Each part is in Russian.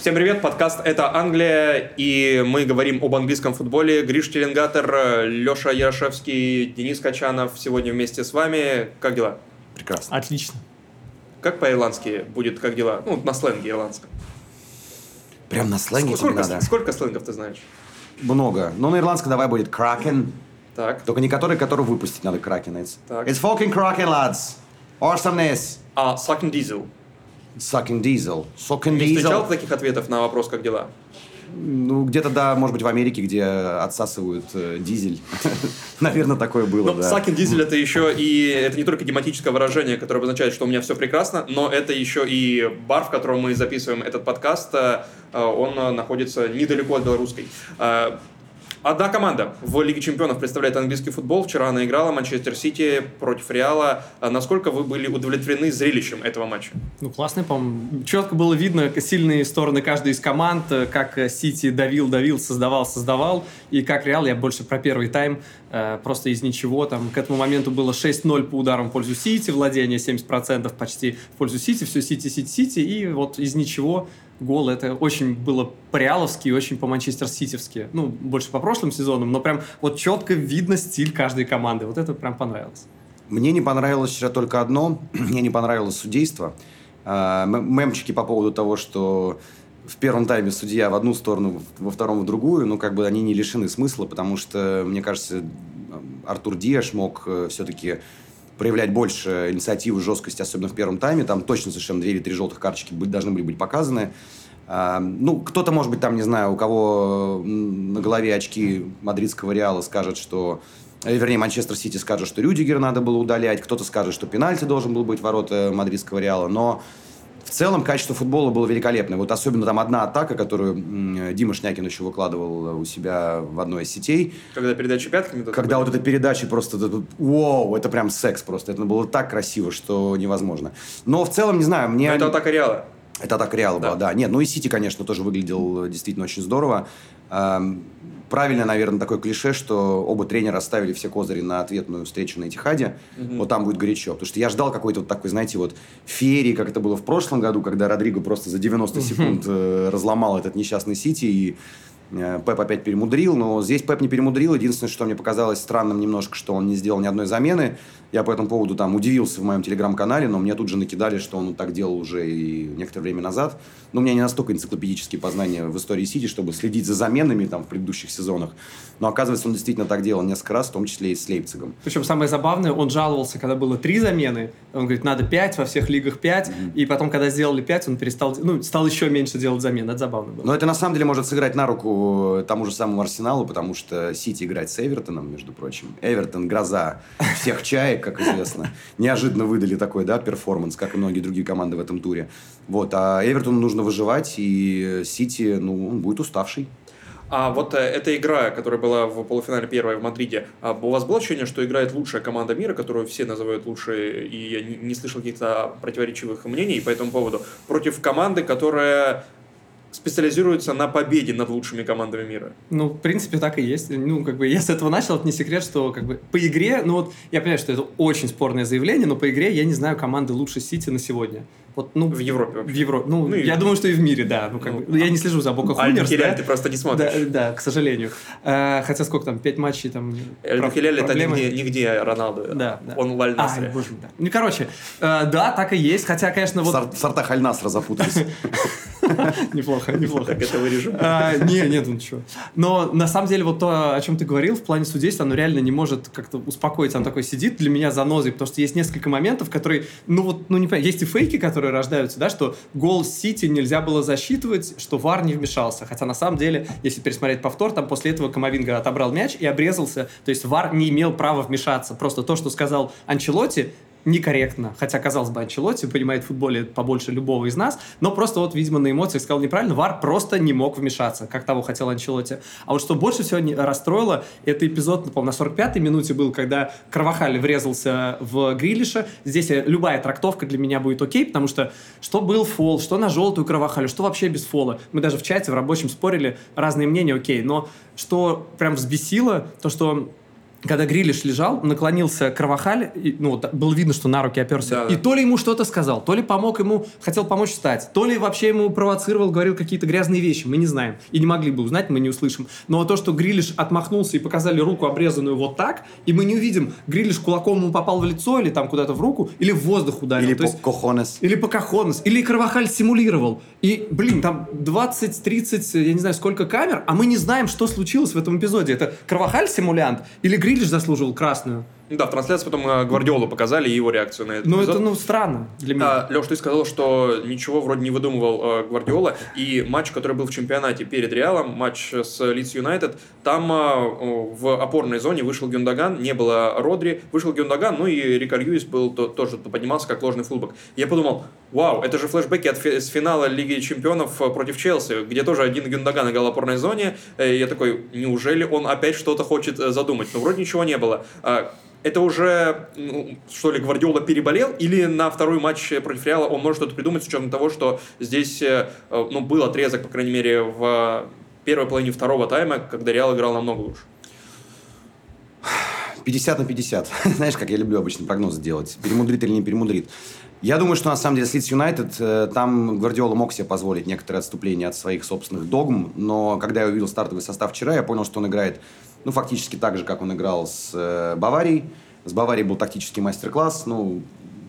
Всем привет, подкаст «Это Англия», и мы говорим об английском футболе. Гриш Теленгатор, Леша Ярошевский, Денис Качанов сегодня вместе с вами. Как дела? Прекрасно. Отлично. Как по-ирландски будет «как дела»? Ну, на сленге ирландском. Прям на сленге сколько, тебе надо? сколько сленгов ты знаешь? Много. Ну, на ирландском давай будет кракен. Так. Только не который, который выпустить надо кракен. It's, Так. it's fucking kraken, lads. Awesomeness. А sucking diesel. Sucking diesel. Sucking Не встречал diesel. таких ответов на вопрос «как дела»? Ну, где-то, да, может быть, в Америке, где отсасывают э, дизель. Наверное, такое было, Ну, да. sucking diesel это еще и это не только идиоматическое выражение, которое обозначает, что у меня все прекрасно, но это еще и бар, в котором мы записываем этот подкаст. э, э, Он э, находится недалеко от белорусской. Одна команда в Лиге Чемпионов представляет английский футбол. Вчера она играла Манчестер Сити против Реала. А Насколько вы были удовлетворены зрелищем этого матча? Ну, классный, по-моему. Четко было видно сильные стороны каждой из команд, как Сити давил, давил, создавал, создавал, и как Реал, я больше про первый тайм, э, просто из ничего. Там к этому моменту было 6-0 по ударам в пользу Сити, владение 70% почти в пользу Сити, все Сити, Сити, Сити, и вот из ничего гол. Это очень было по-реаловски и очень по-манчестер-ситевски. Ну, больше по прошлым сезонам, но прям вот четко видно стиль каждой команды. Вот это прям понравилось. Мне не понравилось вчера только одно. Мне не понравилось судейство. А, Мемчики по поводу того, что в первом тайме судья в одну сторону, во втором в другую, ну, как бы они не лишены смысла, потому что, мне кажется, Артур Диаш мог все-таки проявлять больше инициативы, жесткости, особенно в первом тайме. Там точно совершенно две или три желтых карточки должны были быть показаны. А, Ну, кто-то, может быть, там, не знаю, у кого на голове очки мадридского Реала скажет, что... э, Вернее, Манчестер Сити скажет, что Рюдигера надо было удалять. Кто-то скажет, что пенальти должен был быть ворота мадридского Реала. Но в целом качество футбола было великолепное. Вот особенно там одна атака, которую Дима Шнякин еще выкладывал у себя в одной из сетей. Когда передача пятками... Когда такой- вот эта передача просто... Вау, это прям секс просто. Это было так красиво, что невозможно. Но в целом, не знаю, мне... Но это атака Реала. Это атака Реала Да. была, да. Нет, ну и Сити, конечно, тоже выглядел действительно очень здорово. Правильно, наверное, такое клише, что оба тренера оставили все козыри на ответную встречу на Этихаде. Вот там будет горячо. Потому что я ждал какой-то вот такой, знаете, вот феерии, как это было в прошлом году, когда Родриго просто за 90 секунд э, разломал этот несчастный Сити и Пеп опять перемудрил, но здесь Пеп не перемудрил. Единственное, что мне показалось странным немножко, что он не сделал ни одной замены. Я по этому поводу там удивился в моем телеграм-канале, но мне тут же накидали, что он так делал уже и некоторое время назад. Но у меня не настолько энциклопедические познания в истории Сити, чтобы следить за заменами там в предыдущих сезонах. Но оказывается, он действительно так делал несколько раз, в том числе и с Лейпцигом. Причем самое забавное, он жаловался, когда было три замены. Он говорит, надо пять, во всех лигах пять. И потом, когда сделали пять, он перестал, ну, стал еще меньше делать замен. Это забавно было. Но это на самом деле может сыграть на руку тому же самому Арсеналу, потому что Сити играет с Эвертоном, между прочим. Эвертон – гроза всех чаек, как известно. Неожиданно выдали такой, да, перформанс, как и многие другие команды в этом туре. Вот, а Эвертону нужно выживать, и Сити, ну, он будет уставший. А вот э, эта игра, которая была в полуфинале первой в Мадриде, а у вас было ощущение, что играет лучшая команда мира, которую все называют лучшей, и я не слышал каких-то противоречивых мнений по этому поводу, против команды, которая специализируется на победе над лучшими командами мира? Ну, в принципе, так и есть. Ну, как бы, я с этого начал, это не секрет, что, как бы, по игре, ну, вот, я понимаю, что это очень спорное заявление, но по игре я не знаю команды лучше Сити на сегодня. Вот, ну, В Европе В вообще. Европе. Ну, Ну, и- я думаю, что и в мире, да. Ну, как Ну, бы, ну, я не слежу за Бока А Хунерс, Хиляль да. ты просто не смотришь. Да, да, к сожалению. Э, хотя сколько там, пять матчей там... Эль про- Хиляль это проблемы. нигде, нигде Роналду. Да, да. Он в Аль Ай, боже да. Ну, короче, э, да, так и есть. Хотя, конечно, В вот... в сортах Аль-Насра запутались. Неплохо, неплохо. Так это вырежем. А, Не, нет, ну ничего. Но на самом деле вот то, о чем ты говорил в плане судейства, оно реально не может как-то успокоиться. Он такой сидит для меня занозой, потому что есть несколько моментов, которые, ну вот, ну не понимаю, есть и фейки, которые рождаются, да, что гол Сити нельзя было засчитывать, что ВАР не вмешался. Хотя на самом деле, если пересмотреть повтор, там после этого Камовинга отобрал мяч и обрезался. То есть ВАР не имел права вмешаться. Просто то, что сказал Анчелотти, некорректно. Хотя, казалось бы, Анчелотти понимает в футболе побольше любого из нас, но просто вот, видимо, на эмоциях сказал неправильно. Вар просто не мог вмешаться, как того хотел Анчелотти. А вот что больше всего расстроило, это эпизод, ну, по-моему, на 45-й минуте был, когда Карвахаль врезался в Грилиша. Здесь э, любая трактовка для меня будет окей, потому что что был фол, что на желтую Карвахалю, что вообще без фола. Мы даже в чате в рабочем спорили, разные мнения, окей. Но что прям взбесило, то что когда Грилиш лежал, наклонился Кровахаль, и, ну, вот было видно, что на руки оперся, Да, и да. то ли ему что-то сказал, то ли помог ему, хотел помочь встать, то ли вообще ему провоцировал, говорил какие-то грязные вещи, мы не знаем. И не могли бы узнать, мы не услышим. Но то, что Грилиш отмахнулся и показали руку обрезанную вот так, и мы не увидим, Грилиш кулаком ему попал в лицо, или там куда-то в руку, или в воздух ударил. Или То есть- Кохонес. или Покахонес, или Карвахаль симулировал. И, блин, там 20-30, я не знаю, сколько камер, а мы не знаем, что случилось в этом эпизоде. Это Карвахаль симулянт или Грилиш заслуживал красную? Да, в трансляции потом э, Гвардиолу показали и его реакцию на это. Ну, это, ну, странно для меня. Леш, ты сказал, что ничего вроде не выдумывал э, Гвардиола, и матч, который был в чемпионате перед Реалом, матч с Лидс Юнайтед, там э, в опорной зоне вышел Гюндаган, не было Родри, вышел Гюндаган, ну и Рика Льюис был то- тоже поднимался как ложный фулбэк. Я подумал, вау, это же флешбеки от фи- с финала Лиги Чемпионов э, против Челси, где тоже один Гюндаган играл в опорной зоне. Э, Я такой, неужели он опять что-то хочет задумать? Но вроде ничего не было. Это уже, ну, что ли, Гвардиола переболел, или на второй матч против Реала он может что-то придумать с учетом того, что здесь, э, ну, был отрезок, по крайней мере, в первой половине второго тайма, когда Реал играл намного лучше. 50 на 50. Знаешь, как я люблю обычно прогнозы делать. Перемудрит или не перемудрит. Я думаю, что на самом деле с Лидс Юнайтед там Гвардиола мог себе позволить некоторое отступление от своих собственных догм, но когда я увидел стартовый состав вчера, я понял, что он играет, ну, фактически так же, как он играл с э, Баварией. С Баварией был тактический мастер-класс, ну,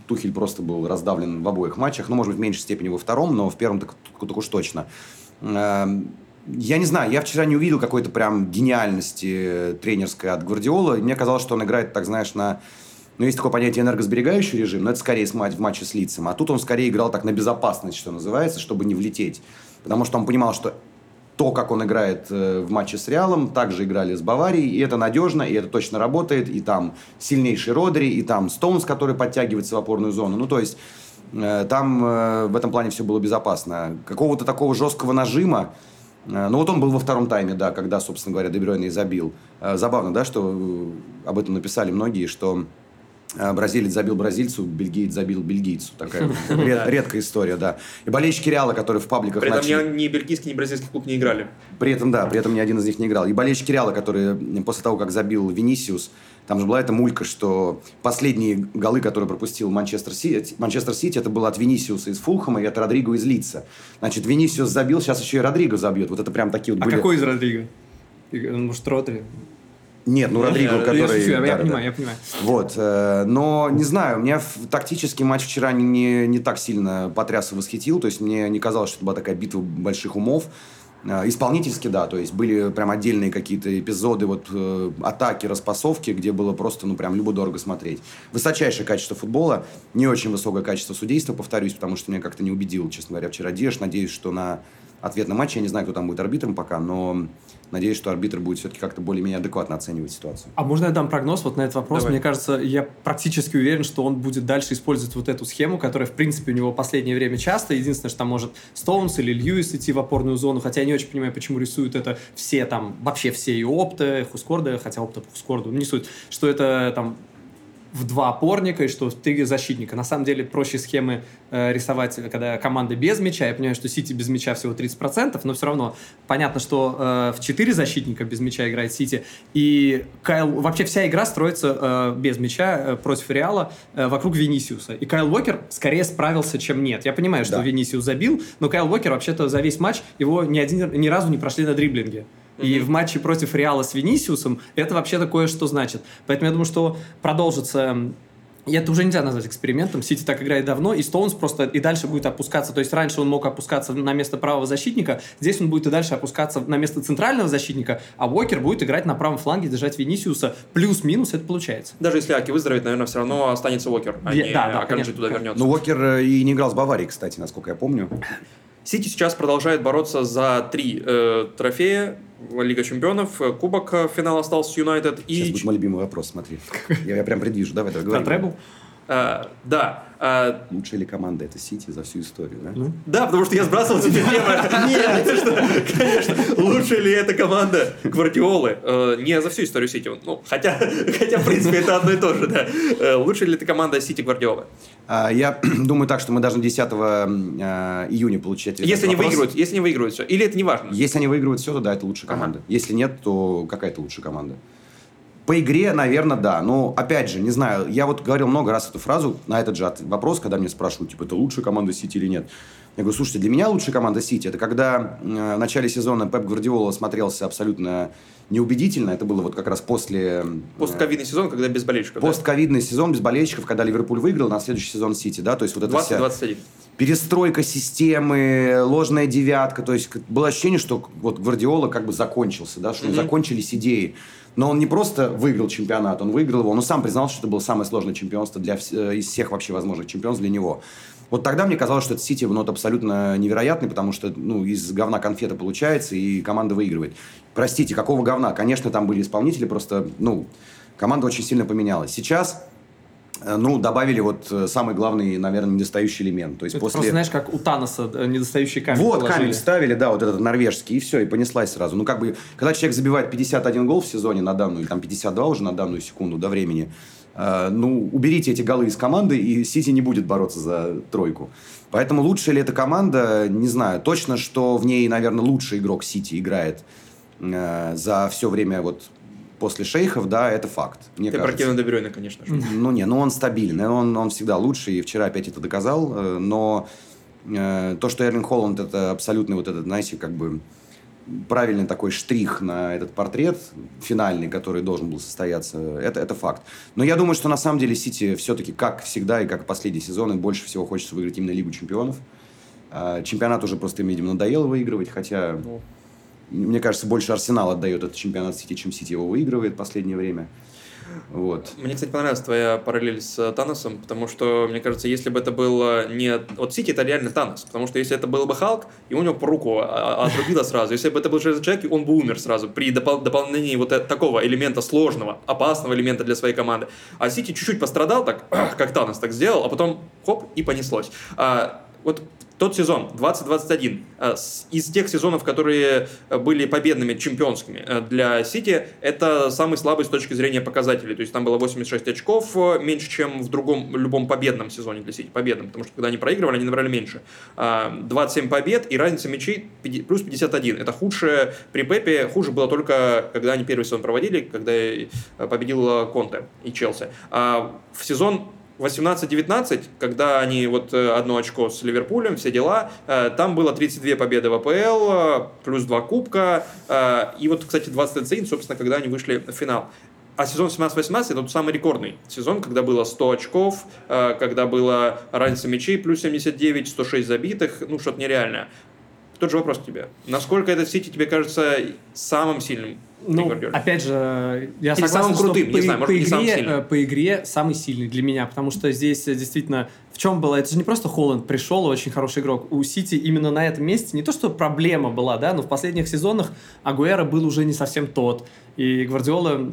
Тухель просто был раздавлен в обоих матчах, ну, может быть, в меньшей степени во втором, но в первом так, так уж точно. Эм, Я не знаю, я вчера не увидел какой-то прям гениальности тренерской от Гвардиола. Мне казалось, что он играет, так знаешь, на... Ну, есть такое понятие энергосберегающий режим, но это скорее в матче с лицом. А тут он скорее играл так на безопасность, что называется, чтобы не влететь. Потому что он понимал, что то, как он играет э, в матче с Реалом, также играли с Баварией, и это надежно, и это точно работает, и там сильнейший Родри, и там Стоунс, который подтягивается в опорную зону. Ну, то есть э, там э, в этом плане все было безопасно. Какого-то такого жесткого нажима, ну, вот он был во втором тайме, да, когда, собственно говоря, Дебрёйне и забил. Забавно, да, что об этом написали многие, что бразилец забил бразильцу, бельгиец забил бельгийцу. Такая ред- редкая история, да. И болельщики Реала, которые в пабликах При этом начали- ни, бельгийский, ни бразильский клуб не играли. при этом, да, при этом ни один из них не играл. И болельщики Реала, которые после того, как забил Винисиус, там же была эта мулька, что последние голы, которые пропустил Манчестер Сити, Манчестер Сити, это было от Винисиуса из Фулхэма и от Родриго из Лица. Значит, Винисиус забил, сейчас еще и Родриго забьет. Вот это прям такие вот А были... какой из Родриго? Может, Родри? Нет, ну Родриго, Я который... Я, шучу, я- да, я да, понимаю, да. я понимаю. Вот, э, но не знаю, меня тактический матч вчера не, не так сильно потряс и восхитил, то есть мне не казалось, что это была такая битва больших умов. Э, Исполнительски, да, то есть были прям отдельные какие-то эпизоды, вот э, атаки, распасовки, где было просто, ну, прям любо-дорого смотреть. Высочайшее качество футбола, не очень высокое качество судейства, повторюсь, потому что меня как-то не убедил, честно говоря, вчера Деш. Надеюсь, что на ответном матче, я не знаю, кто там будет арбитром пока, но надеюсь, что арбитр будет все-таки как-то более-менее адекватно оценивать ситуацию. А можно я дам прогноз вот на этот вопрос? Давай. Мне кажется, я практически уверен, что он будет дальше использовать вот эту схему, которая, в принципе, у него в последнее время часто. Единственное, что там может Стоунс или Льюис идти в опорную зону, хотя я не очень понимаю, почему рисуют это все там, вообще все и Опта, Хускорда, хотя Опта по Хускорду, ну, не суть, что это там в два опорника и что три защитника. На самом деле проще схемы э, рисовать, когда команда без мяча. Я понимаю, что Сити без мяча всего 30%, но все равно понятно, что э, в четыре защитника без мяча играет Сити. И Кайл... Вообще вся игра строится э, без мяча э, против Реала э, вокруг Винисиуса. И Кайл Уокер скорее справился, чем нет. Я понимаю, что Да. Винисиус забил, но Кайл Уокер вообще-то за весь матч его ни, один, ни разу не прошли на дриблинге. И в матче против Реала с Винисиусом это вообще такое, что значит. Поэтому я думаю, что продолжится и это уже нельзя назвать экспериментом. Сити так играет давно, и Стоунс просто и дальше будет опускаться. То есть раньше он мог опускаться на место правого защитника, здесь он будет и дальше опускаться на место центрального защитника, а Уокер будет играть на правом фланге, держать Винисиуса. Плюс-минус это получается. Даже если Аки выздоровеет, наверное, все равно останется Уокер, а Я- не да, да, конечно. туда вернется. Ну, Уокер э, и не играл с Баварией, кстати, насколько я помню. Сити сейчас продолжает бороться за три э, трофея. Лига чемпионов, э, кубок э, финал остался с Юнайтед Сейчас и... будет мой любимый вопрос, смотри. Я, я прям предвижу, давай, давай, Про требл? Э, да, э, Лучшая ли команда это Сити за всю историю, да? Ну. Да, потому что я сбрасывал тебе тему. Нет, конечно. Лучше ли эта команда Гвардиолы? Э, Не за всю историю Сити. Ну, хотя, хотя, в принципе, это одно и то же, да. Э, Лучше ли эта команда Сити Гвардиолы? А, я думаю так, что мы должны 10 э, июня на Если они вопрос. выигрывают, если они выигрывают все. Или это не важно? Если они выигрывают все, то да, это лучшая команда. Если нет, то какая-то лучшая команда. По игре, наверное, да. Но, опять же, не знаю, я вот говорил много раз эту фразу на этот же вопрос, когда мне спрашивают, типа, это лучшая команда Сити или нет. Я говорю, слушайте, для меня лучшая команда Сити, это когда э, в начале сезона Пеп Гвардиола смотрелся абсолютно неубедительно. Это было вот как раз после... Постковидный сезон, когда без болельщиков. Постковидный да? сезон без болельщиков, когда Ливерпуль выиграл на следующий сезон Сити, да, то есть вот это 20-21. перестройка системы, ложная девятка, то есть было ощущение, что вот Гвардиола как бы закончился, да, что mm-hmm. закончились идеи. Но он не просто выиграл чемпионат, он выиграл его, он сам признал, что это было самое сложное чемпионство для, э, из всех вообще возможных чемпионств для него. Вот тогда мне казалось, что этот Сити ну, абсолютно невероятный, потому что ну, из говна конфета получается, и команда выигрывает. Простите, какого говна? Конечно, там были исполнители, просто ну, команда очень сильно поменялась. Сейчас ну, добавили вот э, самый главный, наверное, недостающий элемент. То есть Это после... просто, знаешь, как у Таноса э, недостающий камень Вот, положили. камень ставили, да, вот этот норвежский, и все, и понеслась сразу. Ну, как бы, когда человек забивает 51 гол в сезоне на данную, или там 52 уже на данную секунду до времени, Э, ну, уберите эти голы из команды, и Сити не будет бороться за тройку. Поэтому лучшая ли эта команда, не знаю. Точно, что в ней, наверное, лучший игрок Сити играет э, за все время вот после шейхов, да, это факт. Мне Ты кажется. про Кевина Дебрюйна, конечно же. Ну, не, ну он стабильный, он, он всегда лучший, и вчера опять это доказал, э, но э, то, что Эрлин Холланд это абсолютный вот этот, знаете, как бы правильный такой штрих на этот портрет финальный, который должен был состояться, это, это факт. Но я думаю, что на самом деле Сити все-таки, как всегда и как последние сезоны, больше всего хочется выиграть именно Лигу чемпионов. А, чемпионат уже просто им, видимо, надоело выигрывать, хотя, ну. Мне кажется, больше Арсенал отдает этот чемпионат Сити, чем Сити его выигрывает в последнее время. Вот. Мне, кстати, понравилась твоя параллель с Таносом, потому что, мне кажется, если бы это было не... Вот Сити это реально Танос, потому что если это был бы Халк, и у него по руку отрубило сразу. Если бы это был Железный Человек, он бы умер сразу при допол- дополнении вот такого элемента сложного, опасного элемента для своей команды. А Сити чуть-чуть пострадал так, как Танос так сделал, а потом хоп, и понеслось. А, вот тот сезон, 2021, э, из тех сезонов, которые э, были победными, чемпионскими э, для Сити, это самый слабый с точки зрения показателей. То есть там было 86 очков, меньше, чем в другом, любом победном сезоне для Сити. Победном, потому что когда они проигрывали, они набрали меньше. 27 побед и разница мячей плюс 51. Это худшее при Пепе, хуже было только, когда они первый сезон проводили, когда победил Конте и Челси. А в сезон 18-19, когда они вот э, одно очко с Ливерпулем, все дела, э, там было 32 победы в АПЛ, э, плюс 2 кубка, и вот, кстати, 21, собственно, когда они вышли в финал. А сезон 17-18 это тот самый рекордный сезон, когда было 100 очков, когда было разница мячей плюс 79, 106 забитых, ну что-то нереальное. Тот же вопрос к тебе. Насколько этот Сити тебе кажется самым сильным ну, опять же, я Или согласен, самым крутым, что не по, знаю, может, по, игре, самым по игре самый сильный для меня, потому что здесь э, действительно в чем было, это же не просто Холланд пришел, очень хороший игрок, у Сити именно на этом месте не то, что проблема была, да, но в последних сезонах Агуэра был уже не совсем тот, и Гвардиола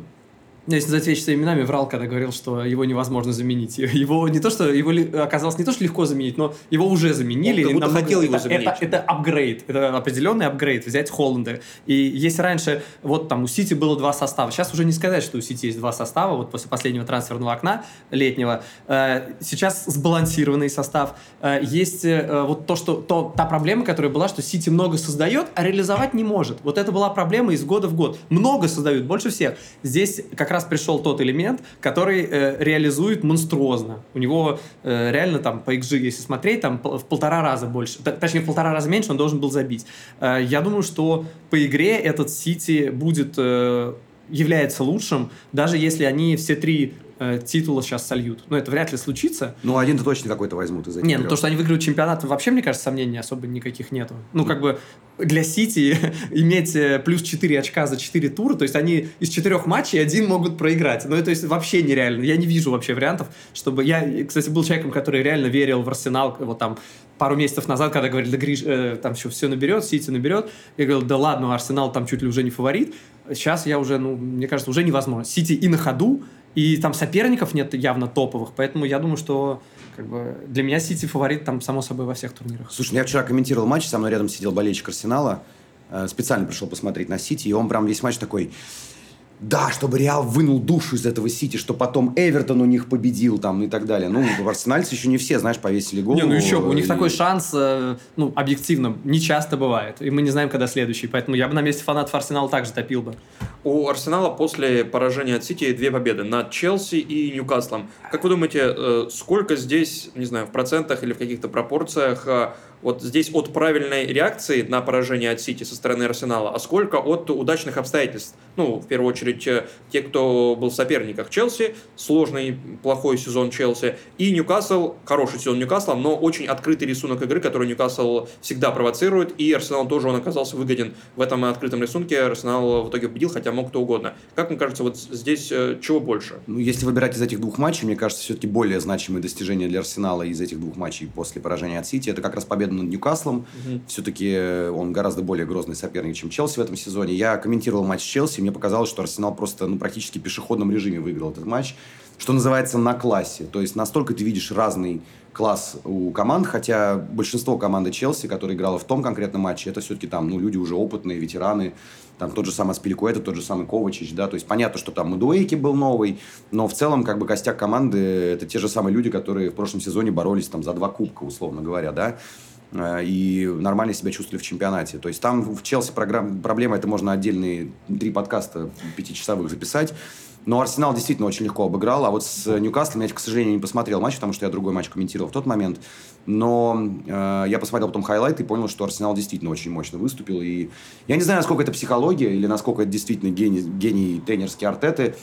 если назвать вещи своими именами, врал, когда говорил, что его невозможно заменить. Его не то, что его оказалось не то, что легко заменить, но его уже заменили. Он будто хотел его это, заменить. Это, это апгрейд, это определенный апгрейд, взять Холланда. И если раньше, вот там у Сити было два состава, сейчас уже не сказать, что у Сити есть два состава, вот после последнего трансферного окна летнего, э, сейчас сбалансированный состав. Э, есть э, вот то, что, то, та проблема, которая была, что Сити много создает, а реализовать не может. Вот это была проблема из года в год. Много создают, больше всех. Здесь как раз раз пришел тот элемент, который э, реализует монструозно. У него э, реально там по XG, если смотреть, там в полтора раза больше, точнее в полтора раза меньше он должен был забить. Э, я думаю, что по игре этот Сити будет э, является лучшим, даже если они все три э, титула сейчас сольют. Но это вряд ли случится. Ну, один-то точно какой-то возьмут из этих Не, ну то, что они выиграют чемпионат, вообще, мне кажется, сомнений особо никаких нету. Ну, как бы для Сити иметь э, плюс 4 очка за 4 тура, то есть они из четырех матчей один могут проиграть. Ну, это есть вообще нереально. Я не вижу вообще вариантов, чтобы... Я, кстати, был человеком, который реально верил в Арсенал, вот там пару месяцев назад, когда говорили, да Гриш, э, там еще все наберет, Сити наберет, я говорил, да ладно, Арсенал там чуть ли уже не фаворит. Сейчас я уже, ну, мне кажется, уже невозможно. Сити и на ходу, и там соперников нет явно топовых, поэтому я думаю, что как бы, для меня Сити фаворит там, само собой, во всех турнирах. Слушай, ну я вчера комментировал матч, со мной рядом сидел болельщик Арсенала, э, специально пришел посмотреть на Сити, и он прям весь матч такой да, чтобы Реал вынул душу из этого Сити, что потом Эвертон у них победил там и так далее. Ну, в Арсенальце еще не все, знаешь, повесили голову. Не, ну еще, у них и... такой шанс, э, ну, объективно, не часто бывает. И мы не знаем, когда следующий. Поэтому я бы на месте фанатов Арсенала также топил бы. У Арсенала после поражения от Сити две победы над Челси и Ньюкаслом. Как вы думаете, э, сколько здесь, не знаю, в процентах или в каких-то пропорциях э, вот здесь от правильной реакции на поражение от Сити со стороны Арсенала, а сколько от удачных обстоятельств? Ну, в первую очередь, э, те, кто был в соперниках Челси, сложный, плохой сезон Челси, и Ньюкасл, хороший сезон Ньюкасла, но очень открытый рисунок игры, который Ньюкасл всегда провоцирует, и Арсенал тоже он оказался выгоден в этом открытом рисунке. Арсенал в итоге победил, хотя мог кто угодно. Как вам кажется, вот здесь э, чего больше? Ну, если выбирать из этих двух матчей, мне кажется, все-таки более значимые достижения для Арсенала из этих двух матчей после поражения от Сити, это как раз победа над Ньюкаслом. Угу. Все-таки э, он гораздо более грозный соперник, чем Челси в этом сезоне. Я комментировал матч Челси, мне показалось, что Арсенал просто ну, практически в пешеходном режиме выиграл этот матч. Что называется, на классе. То есть настолько ты видишь разный класс у команд, хотя большинство команды Челси, которая играла в том конкретном матче, это все-таки там, ну, люди уже опытные, ветераны, там тот же самый Аспиликуэта, тот же самый Ковачич, да, то есть понятно, что там Мадуэйки был новый, но в целом, как бы, костяк команды, это те же самые люди, которые в прошлом сезоне боролись там за два кубка, условно говоря, да, Э, и нормально себя чувствовали в чемпионате. То есть там в Челси программ, проблема, это можно отдельные три подкаста пятичасовых записать. Но Арсенал действительно очень легко обыграл. А вот с Ньюкаслом я, к сожалению, не посмотрел матч, потому что я другой матч комментировал в тот момент. Но э, я посмотрел потом highlight и понял, что Арсенал действительно очень мощно выступил. И я не знаю, насколько это психология или насколько это действительно гений, гений тренерский Артеты.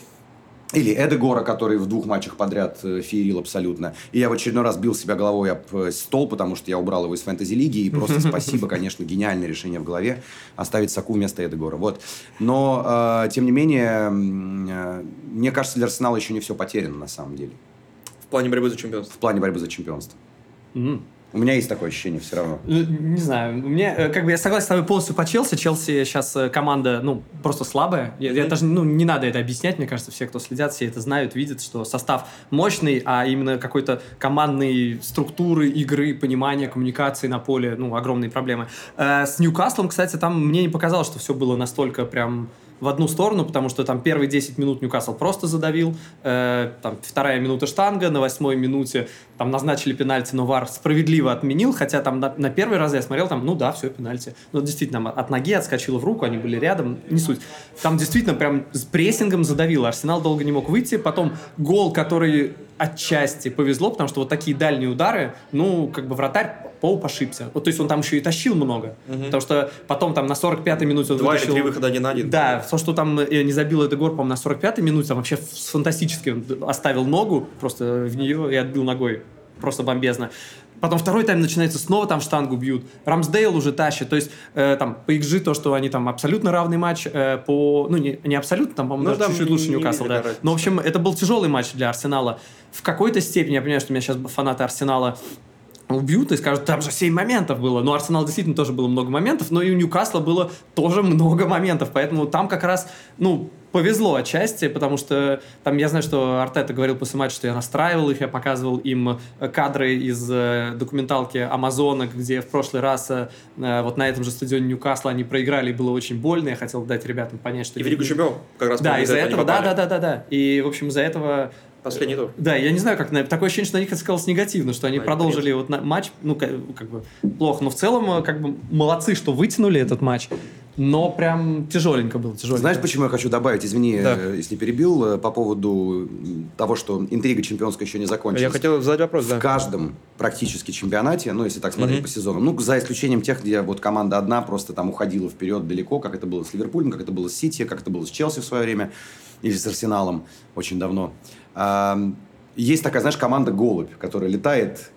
Или Эдегора, который в двух матчах подряд э, феерил абсолютно. И я в очередной раз бил себя головой об э, стол, потому что я убрал его из фэнтези-лиги. И просто спасибо, конечно, гениальное решение в голове оставить Саку вместо Эдегора. Вот. Но, э, тем не менее, э, мне кажется, для Арсенала еще не все потеряно на самом деле. В плане борьбы за чемпионство? В плане борьбы за чемпионство. Mm. У меня есть такое ощущение все равно. Ну, не знаю. Мне, э, как бы, я согласен с тобой полностью по Челси. Челси сейчас э, команда, ну, просто слабая. Я, я даже, ну, не надо это объяснять. Мне кажется, все, кто следят, все это знают, видят, что состав мощный, а именно какой-то командной структуры, игры, понимания, коммуникации на поле, ну, огромные проблемы. Э, с Ньюкаслом, кстати, там мне не показалось, что все было настолько прям в одну сторону, потому что там первые 10 минут Ньюкасл просто задавил, э, там вторая минута штанга, на восьмой минуте там назначили пенальти, но ВАР справедливо отменил, хотя там на, на первый раз я смотрел, там, ну да, все, пенальти. Но действительно, от ноги отскочило в руку, они были рядом, не суть. Там действительно прям с прессингом задавило, Арсенал долго не мог выйти, потом гол, который отчасти повезло, потому что вот такие дальние удары, ну, как бы вратарь Поуп ошибся. Вот, то есть он там еще и тащил много. Угу. Потому что потом там на 45-й минуте он Два вытащил... или три выхода один на один. Да, то, что там э, не забил этот гор, по-моему, на 45-й минуте, там вообще фантастически оставил ногу просто в нее и отбил ногой. Просто бомбезно. Потом второй тайм начинается, снова там штангу бьют. Рамсдейл уже тащит. То есть, э, там, по XG то, что они там абсолютно равный матч, э, по... Ну, не, не абсолютно, там, по-моему, ну, даже чуть-чуть лучше Ньюкасл, да. Но, в общем, это был тяжелый матч для Арсенала. В какой-то степени, я понимаю, что у меня сейчас фанаты Арсенала убьют и скажут, там же 7 моментов было. Но Арсенал действительно тоже было много моментов, но и у Ньюкасла было тоже много моментов. Поэтому там как раз, ну, повезло отчасти, потому что там я знаю, что Артета говорил после матча, что я настраивал их, я показывал им э, кадры из э, документалки Амазона, где в прошлый раз э, вот на этом же стадионе Ньюкасла они проиграли, и было очень больно. Я хотел дать ребятам понять, что... И в Лигу Чемпионов как раз Да, из-за этого, да, да, да, да, да. И, в общем, из-за этого Последний тур. Да, я не знаю, как на такое ощущение, что на них это сказалось негативно, что они да, продолжили вот на, матч, ну, как, как бы плохо, но в целом, как бы, молодцы, что вытянули этот матч. Но прям тяжеленько было, тяжеленько. Знаешь, почему я хочу добавить, извини, да. Э, если перебил, э, по поводу того, что интрига чемпионская еще не закончилась. Я хотел задать вопрос, да. В каждом практически чемпионате, ну, если так смотреть mm-hmm. по сезонам, ну, за исключением тех, где вот команда одна просто там уходила вперед далеко, как это было с Ливерпулем, как это было с Сити, как это было с Челси в свое время, или с Арсеналом очень давно. Есть такая, знаешь, команда «Голубь», которая летает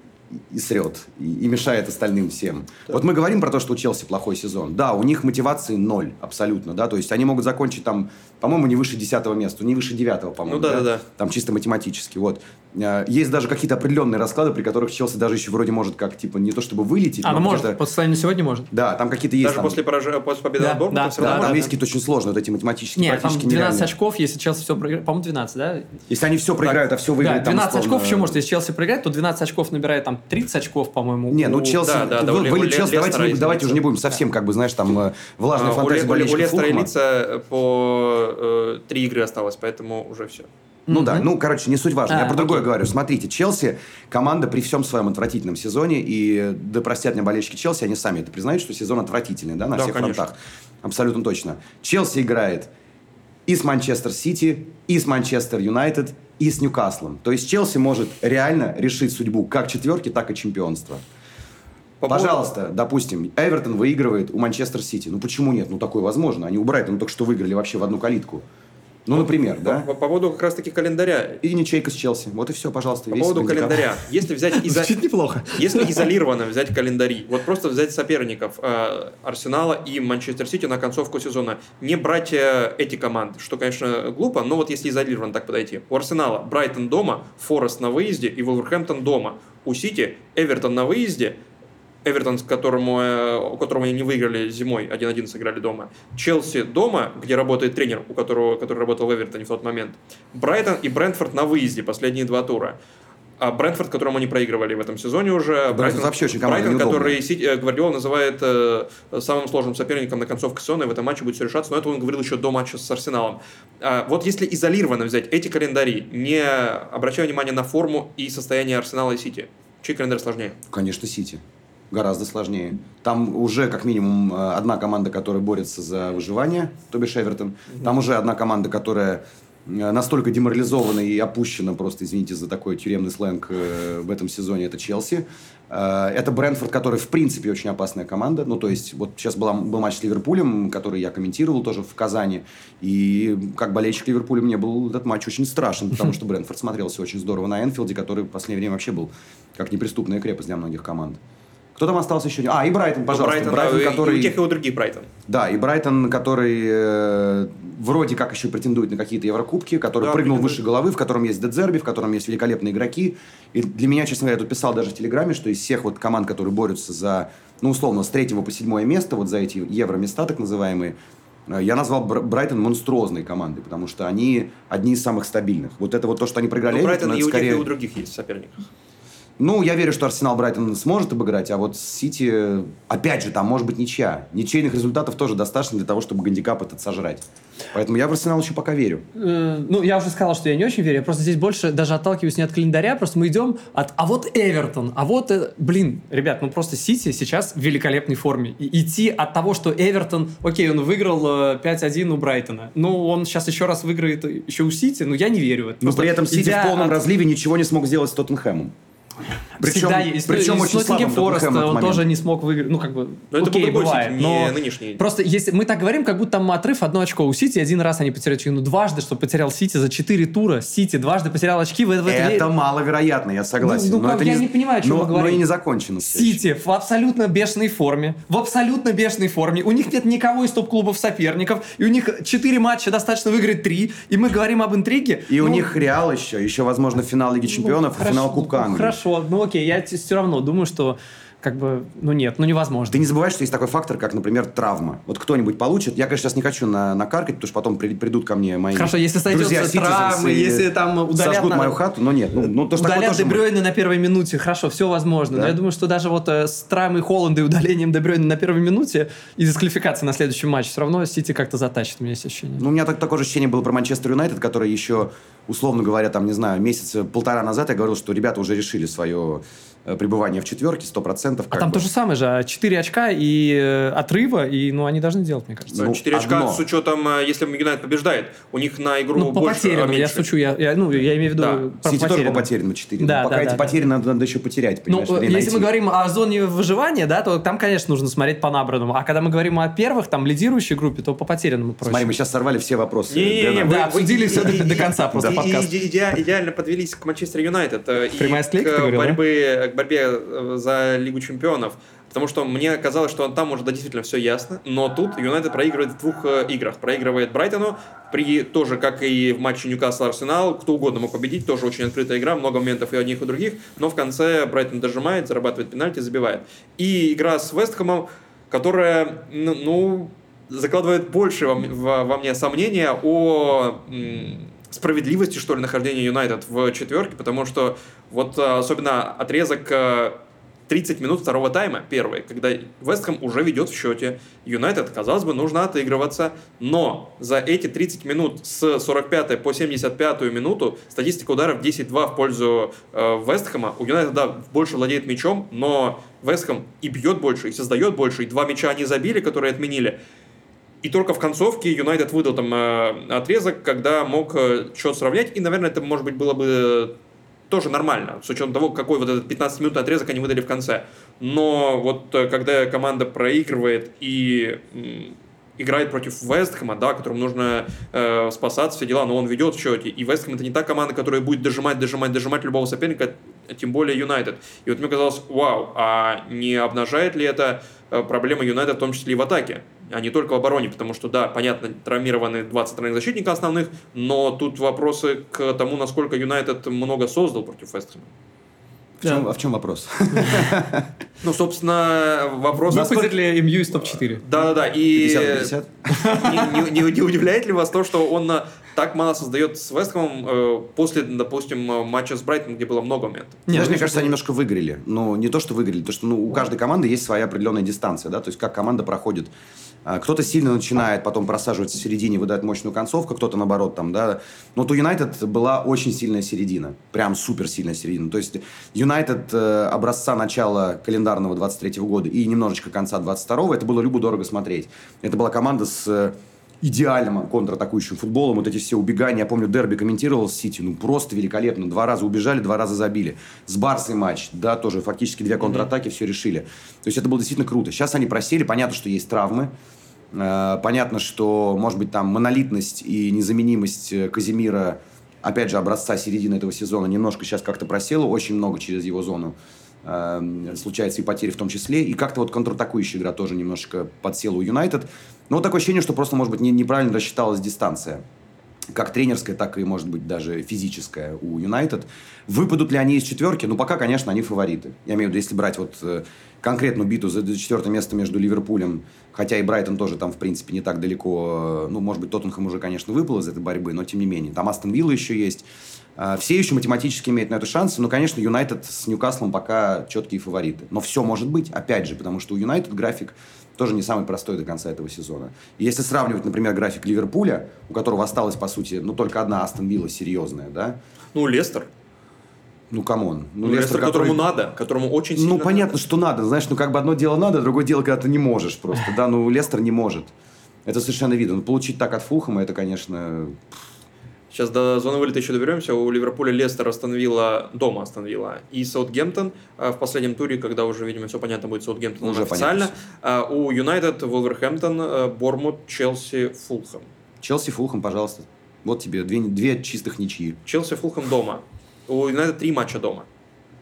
и срет, и, и мешает остальным всем. Да. Вот мы говорим про то, что у Челси плохой сезон. Да, у них мотивации ноль, абсолютно, да, то есть они могут закончить там, по-моему, не выше десятого места, не выше девятого, по-моему, ну, да, да, да, там чисто математически, вот. Э, есть даже какие-то определенные расклады, при которых Челси даже еще вроде может как, типа, не то чтобы вылететь. А, ну может, по состоянию сегодня может. Да, там какие-то есть. Даже там... после, поражения, после победы да, над Бормутом да, все да, равно там можно. есть какие-то очень сложные вот эти математические, Нет, там 12 нереальные. очков, если Челси все проиграет, по-моему, 12, да? Если они все проиграют, так, а все выиграют, да, 12 там, очков еще может, если Челси проиграет, то 12 очков набирает там 30 очков, по-моему. Не, ну Челси, да, да, да, вы, вы, Челси, давайте, не, давайте уже не будем совсем, как бы, знаешь, там э, влажная а, фантазия у, Лестера и Лица по э, три игры осталось, поэтому уже все. Ну mm-hmm. да, ну, короче, не суть важно. А, Я про окей. другое говорю. Смотрите, Челси, команда при всем своем отвратительном сезоне, и да простят меня болельщики Челси, они сами это признают, что сезон отвратительный, да, на да, всех конечно. фронтах. Абсолютно точно. Челси играет и с Манчестер Сити, и с Манчестер Юнайтед, и с Ньюкаслом. То есть Челси может реально решить судьбу как четверки, так и чемпионства. По Пожалуйста, поводу... допустим, Эвертон выигрывает у Манчестер Сити. Ну почему нет? Ну такое возможно. Они у Брайтона только что выиграли вообще в одну калитку. Ну, например, да? По, по поводу как раз-таки календаря. И ничейка с Челси. Вот и все, пожалуйста. По поводу календаря. Если взять... Изо... неплохо. Если изолированно взять календари, вот просто взять соперников э, Арсенала и Манчестер Сити на концовку сезона, не брать э, эти команды, что, конечно, глупо, но вот если изолированно так подойти. У Арсенала Брайтон дома, Форест на выезде и Вулверхэмптон дома. У Сити Эвертон на выезде, Эвертон, которому, э, у которого они не выиграли зимой, 1-1 сыграли дома. Челси дома, где работает тренер, у которого, который работал в Эвертоне в тот момент. Брайтон и Брентфорд на выезде последние два тура. А Брентфорд, которому они проигрывали в этом сезоне уже. Брайтон, вообще очень Брайтон, который Сити, э, Гвардиола называет э, самым сложным соперником на концовке сезона, и в этом матче будет все решаться. Но это он говорил еще до матча с Арсеналом. А, вот если изолированно взять эти календари, не обращая внимания на форму и состояние Арсенала и Сити, чей календарь сложнее? Конечно, Сити гораздо сложнее. Там уже как минимум э, одна команда, которая борется за выживание, то бишь Эвертон. Там уже одна команда, которая э, настолько деморализована и опущена, просто извините за такой тюремный сленг э, в этом сезоне, это Челси. Это Брэнфорд, который в принципе очень опасная команда. Ну, то есть, вот сейчас была, был матч с Ливерпулем, который я комментировал тоже в Казани. И как болельщик Ливерпуля мне был этот матч очень страшен, потому что Брэнфорд смотрелся очень здорово на Энфилде, который в последнее время вообще был как неприступная крепость для многих команд. Кто там остался еще? А, и Брайтон, пожалуйста. Ну, Брайтон, Брайтон да, который... И у тех, и у других Брайтон. Да, и Брайтон, который э, вроде как еще претендует на какие-то Еврокубки, который да, прыгнул выше головы, в котором есть Дедзерби, в котором есть великолепные игроки. И для меня, честно говоря, я тут писал даже в Телеграме, что из всех вот команд, которые борются за, ну, условно, с третьего по седьмое место, вот за эти евро-места так называемые, э, я назвал Брайтон монструозной командой, потому что они одни из самых стабильных. Вот это вот то, что они проиграли. Ну, Брайтон и у скорее... тех, и у других есть соперников. Ну, я верю, что Арсенал Брайтон сможет обыграть, а вот Сити, опять же, там может быть ничья. Ничейных результатов тоже достаточно для того, чтобы гандикап этот сожрать. Поэтому я в Арсенал еще пока верю. Э, ну, я уже сказал, что я не очень верю. Я просто здесь больше даже отталкиваюсь не от календаря, просто мы идем от... А вот Эвертон, а вот... Э, блин, ребят, ну просто Сити сейчас в великолепной форме. И идти от того, что Эвертон... Окей, он выиграл 5-1 э, у Брайтона. Ну, он сейчас еще раз выиграет еще у Сити, но я не верю в это. Но при этом Сити в полном от... разливе ничего не смог сделать с Тоттенхэмом. Причем, Всегда есть. Причем ну, очень слабым Форест он момент. тоже не смог выиграть. Ну, как бы, но окей, это бывает. Сити, но нынешний. Просто если мы так говорим, как будто там отрыв одно очко у Сити, один раз они потеряли очки. Ну, дважды, что потерял Сити за четыре тура. Сити дважды потерял очки. В, в это это маловероятно, я согласен. Ну, ну но как, это я не, не понимаю, о чем но, мы говорим. Но и не закончено. Сити в абсолютно бешеной форме. В абсолютно бешеной форме. У них нет никого из топ-клубов соперников. И у них четыре матча достаточно выиграть три. И мы говорим об интриге. И ну, у них Реал еще. Еще, возможно, финал Лиги ну, Чемпионов ну, и финал Кубка Англии. Хорошо. Ну окей, я все равно думаю, что как бы, ну нет, ну невозможно. Ты не забывай, что есть такой фактор, как, например, травма. Вот кто-нибудь получит, я, конечно, сейчас не хочу на, накаркать, потому что потом при, придут ко мне мои Хорошо, если друзья травмы, если там удалят... Сожгут на... мою хату, но нет. Ну, ну, то, что удалят Дебрёйна на первой минуте, хорошо, все возможно. Да? Но я думаю, что даже вот э, с травмой Холланда и удалением Дебрёйна на первой минуте и дисквалификации на следующем матче, все равно Сити как-то затащит, у меня есть ощущение. Ну, у меня так, такое же ощущение было про Манчестер Юнайтед, который еще, условно говоря, там, не знаю, месяца полтора назад я говорил, что ребята уже решили свое пребывание в четверке, 100%. А там бы. то же самое же, 4 очка и э, отрыва, и ну, они должны делать, мне кажется. Ну, 4 очка одно. с учетом, э, если Юнайтед побеждает, у них на игру ну, по больше, потерянным, я шучу, я, я, ну, я имею в виду да. по Сити тоже по потерянным 4. Да, пока да, эти да, потери да. Надо, надо еще потерять, Ну, если найти. мы говорим о зоне выживания, да, то там, конечно, нужно смотреть по набранному. А когда мы говорим о первых, там, лидирующей группе, то по потерянному проще. Смотри, мы сейчас сорвали все вопросы. Не-не-не, да, обсудили все до конца просто подкаст. Идеально подвелись к Манчестер Юнайтед. Прямая склейка, к борьбе за Лигу Чемпионов. Потому что мне казалось, что там уже действительно все ясно. Но тут Юнайтед проигрывает в двух э, играх. Проигрывает Брайтону, при тоже, как и в матче Ньюкасл Арсенал, кто угодно мог победить, тоже очень открытая игра, много моментов и одних, и других. Но в конце Брайтон дожимает, зарабатывает пенальти, забивает. И игра с Вестхэмом, которая, ну закладывает больше во, во, во мне сомнения о справедливости, что ли, нахождения Юнайтед в четверке, потому что вот э, особенно отрезок э, 30 минут второго тайма, первый, когда Вестхэм уже ведет в счете. Юнайтед, казалось бы, нужно отыгрываться, но за эти 30 минут с 45 по 75 минуту статистика ударов 10-2 в пользу э, Вестхэма. У Юнайтед, да, больше владеет мячом, но Вестхэм и бьет больше, и создает больше, и два мяча они забили, которые отменили. И только в концовке Юнайтед выдал там э, отрезок, когда мог э, счет сравнять. И, наверное, это, может быть, было бы тоже нормально, с учетом того, какой вот этот 15-минутный отрезок они выдали в конце. Но вот э, когда команда проигрывает и играет против Вестхэма, да, которому нужно э, спасаться, все дела, но он ведет в счете. И Вестхэм это не та команда, которая будет дожимать, дожимать, дожимать любого соперника, тем более Юнайтед. И вот мне казалось, вау, а не обнажает ли это э, проблемы Юнайтед, в том числе и в атаке? А не только в обороне, потому что, да, понятно, травмированы 20 тройных защитников основных, но тут вопросы к тому, насколько Юнайтед много создал против Вестхэма. В чем, да. А в чем вопрос? Ну, собственно, вопрос... Выпадет ли МЮ из топ-4? Да-да-да. И 50 не, не, не удивляет ли вас то, что он так мало создает с Вестхэмом э, после, допустим, матча с Брайтоном, где было много моментов? Нет, Даже, мне кажется, они немножко выиграли. Но не то, что выиграли, то, что ну, у каждой команды есть своя определенная дистанция, да, то есть как команда проходит а, кто-то сильно начинает, потом просаживается в середине, выдает мощную концовку, кто-то наоборот там, да. Но вот у Юнайтед была очень сильная середина. Прям супер сильная середина. То есть Юнайтед э, образца начала календарного 23 года и немножечко конца 22 это было любо-дорого смотреть. Это была команда с э, идеальным контратакующим футболом. Вот эти все убегания. Я помню, Дерби комментировал с Сити. Ну, просто великолепно. Два раза убежали, два раза забили. С Барсой матч. Да, тоже фактически две контратаки, mm-hmm. все решили. То есть это было действительно круто. Сейчас они просели. Понятно, что есть травмы. Э, понятно, что, может быть, там монолитность и незаменимость э, Казимира, опять же, образца середины этого сезона немножко сейчас как-то просела. Очень много через его зону э, случается и потери в том числе. И как-то вот контратакующая игра тоже немножко подсела у Юнайтед. Но вот такое ощущение, что просто, может быть, не, неправильно рассчиталась дистанция. Как тренерская, так и, может быть, даже физическая у Юнайтед. Выпадут ли они из четверки? Ну, пока, конечно, они фавориты. Я имею в виду, если брать вот э, конкретную биту за четвертое место между Ливерпулем, хотя и Брайтон тоже там, в принципе, не так далеко. Э, ну, может быть, Тоттенхэм уже, конечно, выпал из этой борьбы, но тем не менее. Там Астон Вилла еще есть. Э, все еще математически имеют на это шансы, но, конечно, Юнайтед с Ньюкаслом пока четкие фавориты. Но все может быть, опять же, потому что у Юнайтед график тоже не самый простой до конца этого сезона. если сравнивать, например, график Ливерпуля, у которого осталась, по сути, ну, только одна Астон Вилла серьезная, да? Ну, Лестер. Ну, come on. Ну, ну Лестер, который... которому надо, которому очень ну, сильно Ну, понятно, надо. что надо. Знаешь, ну, как бы одно дело надо, другое дело, когда ты не можешь просто. Да, ну, Лестер не может. Это совершенно видно. Ну, получить так от Фулхэма, это, конечно... Сейчас до зоны вылета еще доберемся. У Ливерпуля Лестер, Астон Вилла дома, Астон Вилла и Саутгемптон а в последнем туре, когда уже, видимо, все понятно будет Саутгемптон уже официально. Понятно. А у Юнайтед, Вулверхэмптон, э, Борнмут, Челси, Фулхэм. Челси, Фулхэм, пожалуйста. Вот тебе две, две чистых ничьи. Челси, Фулхэм дома. У Юнайтед три матча дома.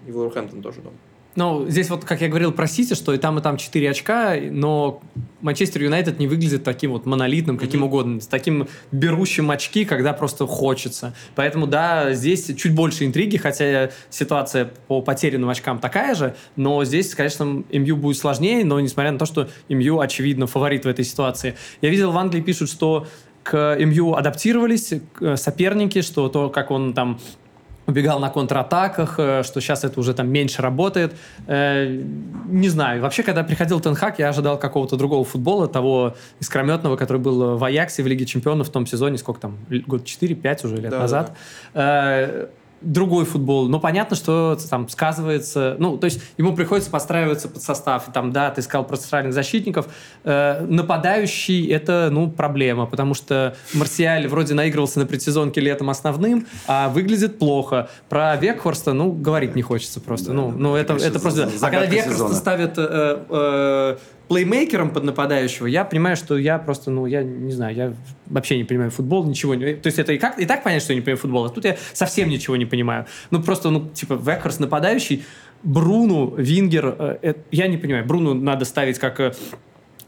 И Вулверхэмптон тоже дома. Ну, здесь вот, как я говорил про Сити, что и там, и там 4 очка, но Манчестер Юнайтед не выглядит таким вот монолитным, каким mm-hmm. угодно, с таким берущим очки, когда просто хочется. Поэтому, да, здесь чуть больше интриги, хотя ситуация по потерянным очкам такая же, но здесь, конечно, МЮ будет сложнее, но несмотря на то, что МЮ, очевидно, фаворит в этой ситуации. Я видел, в Англии пишут, что к МЮ адаптировались соперники, что то, как он там убегал на контратаках, э, что сейчас это уже там меньше работает. Э, не знаю. Вообще, когда приходил Тенхак, я ожидал какого-то другого футбола, того искрометного, который был в Аяксе в Лиге Чемпионов в том сезоне, сколько там, год 4-5 уже лет да, назад. Да. Другой футбол. Но понятно, что там сказывается... Ну, то есть ему приходится подстраиваться под состав. И там, да, ты сказал про центральных защитников. Э, нападающий — это, ну, проблема, потому что Марсиаль вроде наигрывался на предсезонке летом основным, а выглядит плохо. Про Векхорста, ну, говорить не хочется просто. Да, ну, да, ну это, это просто... А когда Векхорста ставят э, э, плеймейкером под нападающего, я понимаю, что я просто, ну, я не знаю, я вообще не понимаю футбол, ничего не... То есть это и, как, и так понять, что я не понимаю футбол, а тут я совсем ничего не понимаю. Ну, просто, ну, типа, Векхерс нападающий, Бруну, Вингер, э, э, я не понимаю, Бруну надо ставить как э,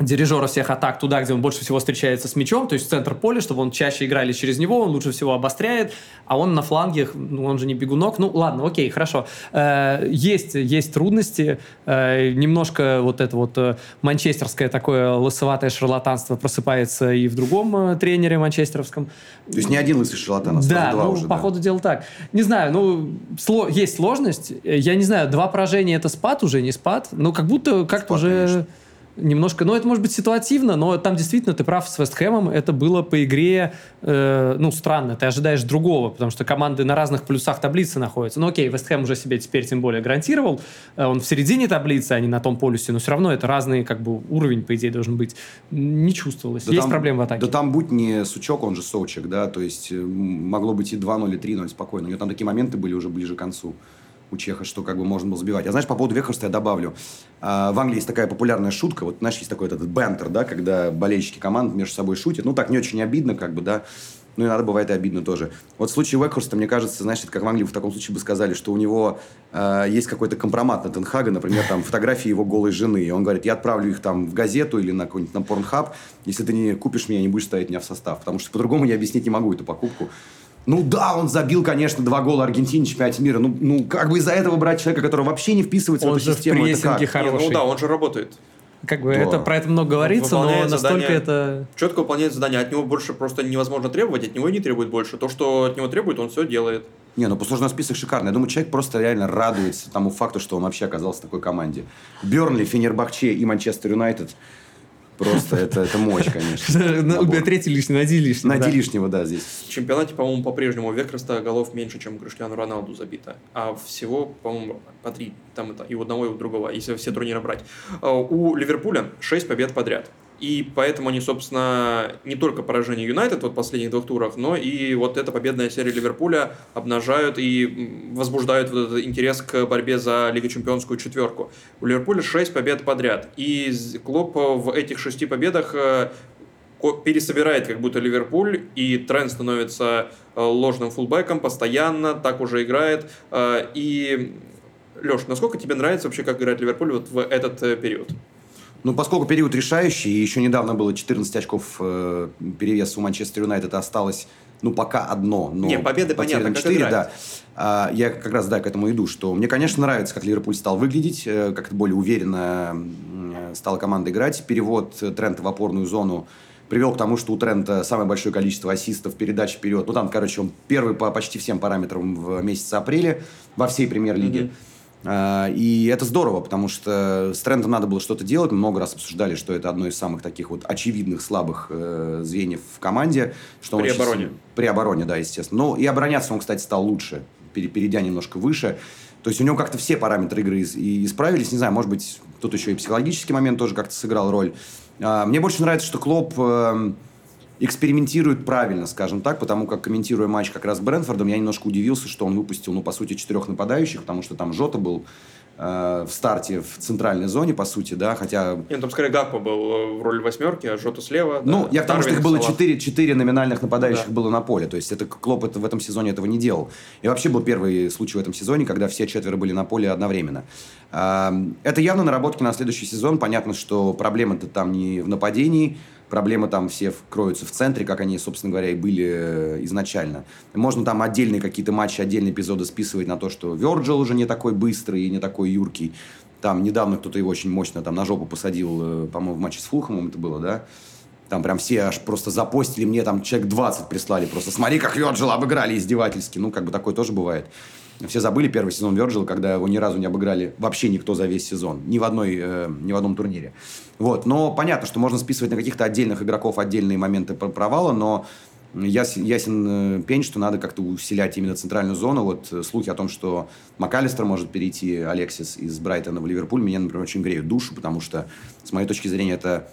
дирижера всех атак туда, где он больше всего встречается с мячом, то есть в центр поля, чтобы он чаще играли через него, он лучше всего обостряет, а он на фланге, ну, он же не бегунок. Ну, ладно, окей, хорошо. Э, есть, есть трудности, э, немножко вот это вот э, манчестерское такое лысоватое шарлатанство просыпается и в другом тренере манчестеровском. То есть не один лысый шарлатан, а да, два ну, уже. по да. ходу дела так. Не знаю, ну, сло, есть сложность. Я не знаю, два поражения это спад уже, не спад, но как будто как-то уже... Конечно немножко, ну, это может быть ситуативно, но там действительно ты прав с Вестхэмом, это было по игре, э, ну, странно, ты ожидаешь другого, потому что команды на разных плюсах таблицы находятся. Ну, окей, Вестхэм уже себе теперь тем более гарантировал, э, он в середине таблицы, а не на том полюсе, но все равно это разный, как бы, уровень, по идее, должен быть. Не чувствовалось. Да Есть там, проблемы в атаке. Да там будь не Сучок, он же Соучек, да, то есть э, могло быть и 2-0, и 3-0 спокойно. У него там такие моменты были уже ближе к концу у Чеха, что как бы можно было забивать. А знаешь, по поводу Вехорста я добавлю. А, в Англии есть такая популярная шутка, вот знаешь, есть такой этот бентер, да, когда болельщики команд между собой шутят. Ну, так не очень обидно, как бы, да. Ну, и надо бывает и обидно тоже. Вот в случае Векхорста, мне кажется, это как в Англии в таком случае бы сказали, что у него э, есть какой-то компромат на Тенхага, например, там фотографии его голой жены. И он говорит, я отправлю их там в газету или на какой-нибудь на Порнхаб, если ты не купишь меня, не будешь ставить меня в состав. Потому что по-другому я объяснить не могу эту покупку. Ну да, он забил, конечно, два гола Аргентине в чемпионате мира. Ну, ну как бы из-за этого брать человека, который вообще не вписывается он в эту систему, в это как? Хороший. Ну да, он же работает. Как бы да. это про это много говорится, но настолько задание, это... Четко выполняет задание. От него больше просто невозможно требовать, от него и не требует больше. То, что от него требует, он все делает. Не, ну послужной список шикарный. Я думаю, человек просто реально радуется тому факту, что он вообще оказался в такой команде. Бернли, Фенербахче и Манчестер Юнайтед – Просто это, это мощь, конечно. Убей третий лишний, найди лишнего. Найди лишнего, да, здесь. В чемпионате, по-моему, по-прежнему Векреста голов меньше, чем у Криштиану Роналду забито. А всего, по-моему, по три. Там это и у одного, и у другого, если все турниры брать. А у Ливерпуля 6 побед подряд. И поэтому они, собственно, не только поражение Юнайтед в последних двух турах, но и вот эта победная серия Ливерпуля обнажают и возбуждают вот этот интерес к борьбе за Лигу Чемпионскую четверку. У Ливерпуля 6 побед подряд. И Клоп в этих шести победах э, пересобирает как будто Ливерпуль, и тренд становится э, ложным фулбеком, постоянно так уже играет. Э, и, Леш, насколько тебе нравится вообще, как играет Ливерпуль вот в этот период? Ну, поскольку период решающий, и еще недавно было 14 очков э, перевес у Манчестер Юнайтед, осталось, ну, пока одно, но... Не, победы понятно, 4, как да. А, я как раз, да, к этому иду, что мне, конечно, нравится, как Ливерпуль стал выглядеть, э, как-то более уверенно э, стала команда играть. Перевод Трента в опорную зону привел к тому, что у Трента самое большое количество ассистов, передач вперед. Ну, там, короче, он первый по почти всем параметрам в месяце апреле во всей премьер-лиге. Mm-hmm. А, и это здорово, потому что с трендом надо было что-то делать. Мы много раз обсуждали, что это одно из самых таких вот очевидных слабых э, звеньев в команде. Что при обороне. Очень, при обороне, да, естественно. Но и обороняться он, кстати, стал лучше, перейдя немножко выше. То есть у него как-то все параметры игры исправились. Не знаю, может быть, тут еще и психологический момент тоже как-то сыграл роль. А, мне больше нравится, что Клоп эм, экспериментирует правильно, скажем так, потому как, комментируя матч как раз с Брэнфордом, я немножко удивился, что он выпустил, ну, по сути, четырех нападающих, потому что там Жота был э, в старте в центральной зоне, по сути, да, хотя... Нет, ну, там скорее Гакпо был э, в роли восьмерки, а Жота слева. Ну, да, я потому что их было четыре, четыре номинальных нападающих да. было на поле, то есть это Клоп это, в этом сезоне этого не делал. И вообще был первый случай в этом сезоне, когда все четверо были на поле одновременно. Э, это явно наработки на следующий сезон, понятно, что проблема-то там не в нападении, Проблемы там все кроются в центре, как они, собственно говоря, и были э, изначально. Можно там отдельные какие-то матчи, отдельные эпизоды списывать на то, что Верджил уже не такой быстрый и не такой юркий. Там недавно кто-то его очень мощно там на жопу посадил, э, по-моему, в матче с Фулхамом это было, да? Там прям все аж просто запостили мне, там человек 20 прислали просто. Смотри, как Верджил обыграли издевательски. Ну, как бы такое тоже бывает. Все забыли первый сезон Верджила, когда его ни разу не обыграли вообще никто за весь сезон. Ни в, одной, э, ни в одном турнире. Вот. Но понятно, что можно списывать на каких-то отдельных игроков отдельные моменты провала, но ясен, ясен э, пень, что надо как-то усилять именно центральную зону. Вот э, слухи о том, что МакАлистер может перейти, Алексис, из Брайтона в Ливерпуль, меня, например, очень греют душу, потому что, с моей точки зрения, это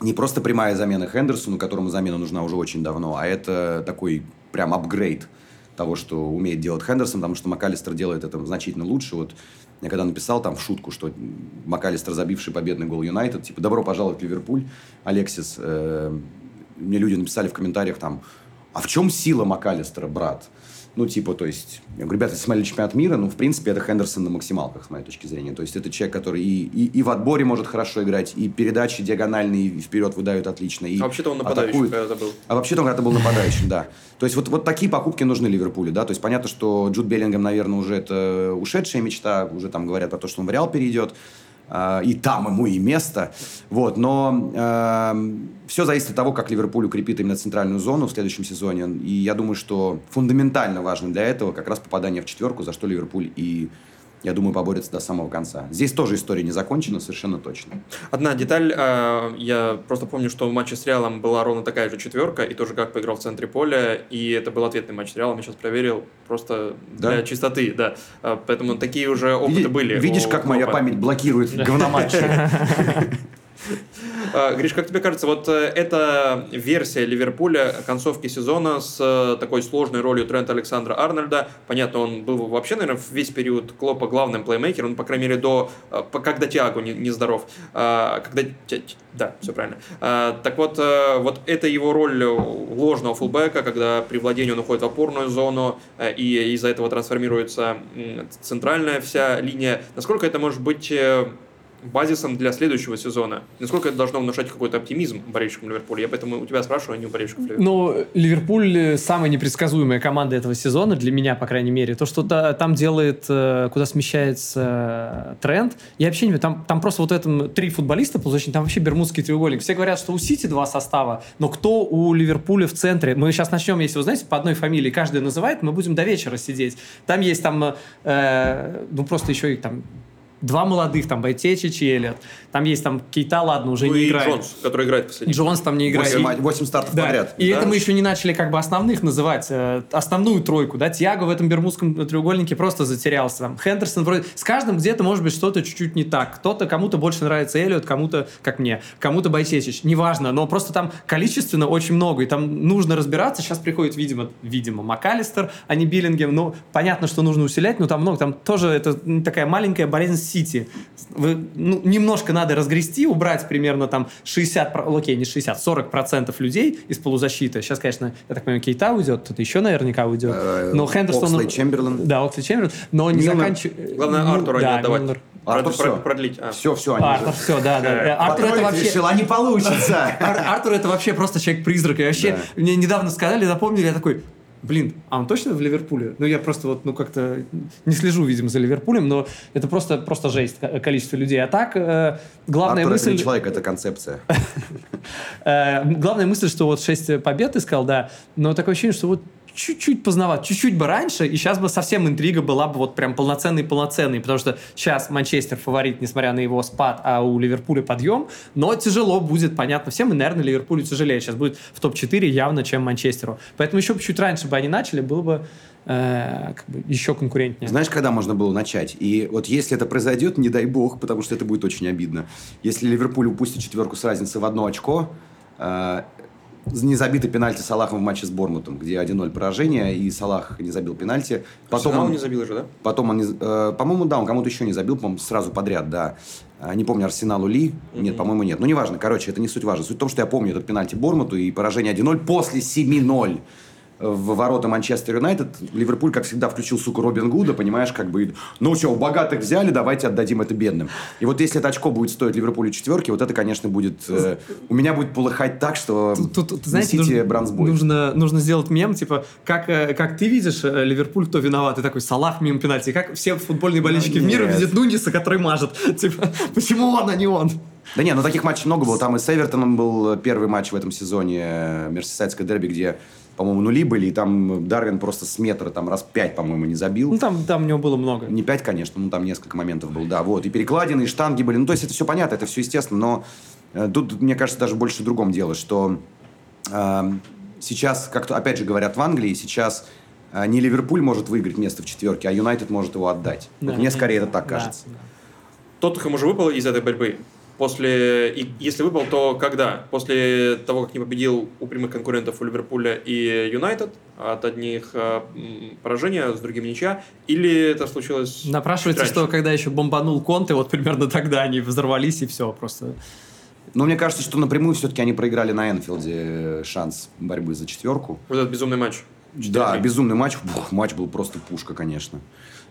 не просто прямая замена Хендерсону, которому замена нужна уже очень давно, а это такой прям апгрейд – того, что умеет делать Хендерсон, потому что МакАлистер делает это значительно лучше. Вот я когда написал там в шутку, что МакАлистер, забивший победный гол Юнайтед, типа, добро пожаловать в Ливерпуль, Алексис, э, мне люди написали в комментариях там, а в чем сила МакАлистера, брат? Ну, типа, то есть, я говорю, ребята, смотрели чемпионат мира, ну, в принципе, это Хендерсон на максималках, с моей точки зрения. То есть, это человек, который и, и, и в отборе может хорошо играть, и передачи диагональные и вперед выдают отлично. И а вообще-то он нападающий когда-то был. А вообще-то он когда-то был нападающим, да. То есть, вот, вот такие покупки нужны Ливерпулю, да. То есть, понятно, что Джуд Беллингем, наверное, уже это ушедшая мечта, уже там говорят про то, что он в Реал перейдет. А, и там ему и место. Вот, но э, все зависит от того, как Ливерпуль укрепит именно центральную зону в следующем сезоне. И я думаю, что фундаментально важно для этого как раз попадание в четверку, за что Ливерпуль и я думаю, поборется до самого конца. Здесь тоже история не закончена, совершенно точно. Одна деталь, э, я просто помню, что в матче с Реалом была ровно такая же четверка, и тоже как поиграл в центре поля, и это был ответный матч с Реалом, я сейчас проверил, просто Да? для чистоты, да. Э, Поэтому такие уже опыты Види- были. Видишь, у как моя память блокирует говноматчи? А, Гриш, как тебе кажется, вот э, эта версия Ливерпуля концовки сезона с э, такой сложной ролью Трента Александра Арнольда, понятно, он был вообще, наверное, весь период Клопа главным плеймейкером, он, по крайней мере, до, э, когда Тиаго не, здоров, А, когда, да, все правильно. А, Так вот, вот это его роль ложного фулбэка, когда при владении он уходит в опорную зону, и из-за этого трансформируется центральная вся линия. Насколько это может быть базисом для следующего сезона. Насколько это должно внушать какой-то оптимизм болельщикам Ливерпуля? Я поэтому у тебя спрашиваю, а не у болельщиков Ливерпуля. Ну, Ливерпуль э, самая непредсказуемая команда этого сезона, для меня, по крайней мере. То, что та- там делает, э, куда смещается э, тренд, я вообще не там, там просто вот этом три футболиста полузащитника, там вообще бермудский треугольник. Все говорят, что у Сити два состава, но кто у Ливерпуля в центре? Мы сейчас начнем, если вы знаете, по одной фамилии каждый называет, мы будем до вечера сидеть. Там есть там, э, ну просто еще и там два молодых, там Байтечич и Эллиот. Там есть там Кейта, ладно, уже Ну не и играет. Джонс, который играет последний. Джонс там не играет. Восемь И- ма- Восемь стартов да, подряд. и Да. это мы еще не начали как бы основных называть, э, основную тройку, да, Тиаго в этом бермудском треугольнике просто затерялся, там, Хендерсон вроде, с каждым где-то может быть что-то чуть-чуть не так, кто-то, кому-то больше нравится Эллиот, кому-то, как мне, кому-то Байсечич, неважно, но просто там количественно очень много, и там нужно разбираться, сейчас приходит, видимо, видимо, МакАлистер, а не Биллингем, ну, понятно, что нужно усилять, но там много, там тоже это такая маленькая болезнь Сити, Вы, ну, немножко надо разгрести, убрать примерно там 60, про- окей, не 60, 40 процентов людей из полузащиты. Сейчас, конечно, я так понимаю, Кейта уйдет, кто-то еще наверняка уйдет. Э, Но Хендерсон... Окслей Чемберлен. Да, Оксли Чемберлен, но не заканчивает... Главное, Артура не отдавать. Артур всё. продлить. А. Все, все, они Артур, уже. все, да, да. Э, Артур это вообще... решил, а не получится. Ар- Артур это вообще просто человек-призрак. И вообще, мне недавно сказали, запомнили, я такой, блин, а он точно в Ливерпуле? Ну, я просто вот, ну, как-то не слежу, видимо, за Ливерпулем, но это просто, просто жесть, ко- количество людей. А так, э, главная Артур это не мысль... человек, это концепция. Э, главная мысль, что вот 6 побед искал, да, но такое ощущение, что вот чуть-чуть поздновато, чуть-чуть бы раньше, и сейчас бы совсем интрига была бы вот прям полноценный-полноценный, потому что сейчас Манчестер фаворит, несмотря на его спад, а у Ливерпуля подъем, но тяжело будет, понятно всем, и, наверное, Ливерпулю тяжелее сейчас будет в топ-4 явно, чем Манчестеру. Поэтому еще чуть раньше бы они начали, было бы, э, как бы еще конкурентнее. Знаешь, когда можно было начать? И вот если это произойдет, не дай бог, потому что это будет очень обидно. Если Ливерпуль упустит четверку с разницей в одно очко, э, не забиты пенальти Салахом в матче с Бормутом, где 1-0 поражение, и Салах не забил пенальти. Потом Арсенал он, не забил же, да? потом он, не- э, по-моему, да, он кому-то еще не забил, по-моему, сразу подряд, да. А, Не помню, Арсеналу ли? Нет, по-моему, нет. Ну, неважно, короче, это не суть важно. Суть в том, что я помню этот пенальти Бормуту и поражение 1-0 после 7-0 в ворота Манчестер Юнайтед. Ливерпуль, как всегда, включил, сука, Робин Гуда, понимаешь, как бы, ну что, у богатых взяли, давайте отдадим это бедным. И вот если это очко будет стоить Ливерпулю четверки, вот это, конечно, будет... э, у меня будет полыхать так, что Тут, тут, тут, знаете, нужно, бронзбой. нужно, нужно сделать мем, типа, как, э, как ты видишь э, Ливерпуль, кто виноват, и такой Салах мимо пенальти, как все футбольные болельщики в мире нет. видят Нуниса, который мажет. Типа, почему он, а не он? Да не, ну таких матчей много было. Там и с Эвертоном был первый матч в этом сезоне, э, Мерсисайдское дерби, где, по-моему, нули были, и там Дарвин просто с метра там раз пять, по-моему, не забил. Ну, там, там у него было много. Не пять, конечно, ну там несколько моментов было, да, вот. И перекладины, и штанги были. Ну, то есть это все понятно, это все естественно, но э, тут, мне кажется, даже больше в другом дело, что э, сейчас, как то опять же говорят в Англии, сейчас э, не Ливерпуль может выиграть место в четверке, а Юнайтед может его отдать. Вот Да. мне скорее это так Да, кажется. да. Тоттенхэм уже выпал из этой борьбы. После, и если выпал, то когда? После того, как не победил у прямых конкурентов у Ливерпуля и Юнайтед, от одних м, поражения, с другими ничья, или это случилось Напрашивается, что когда еще бомбанул Конте, вот примерно тогда они взорвались, и все, просто... Но мне кажется, что напрямую все-таки они проиграли на Энфилде э, шанс борьбы за четверку. Вот этот безумный матч. Да, 4-3. безумный матч. Бух, матч был просто пушка, конечно.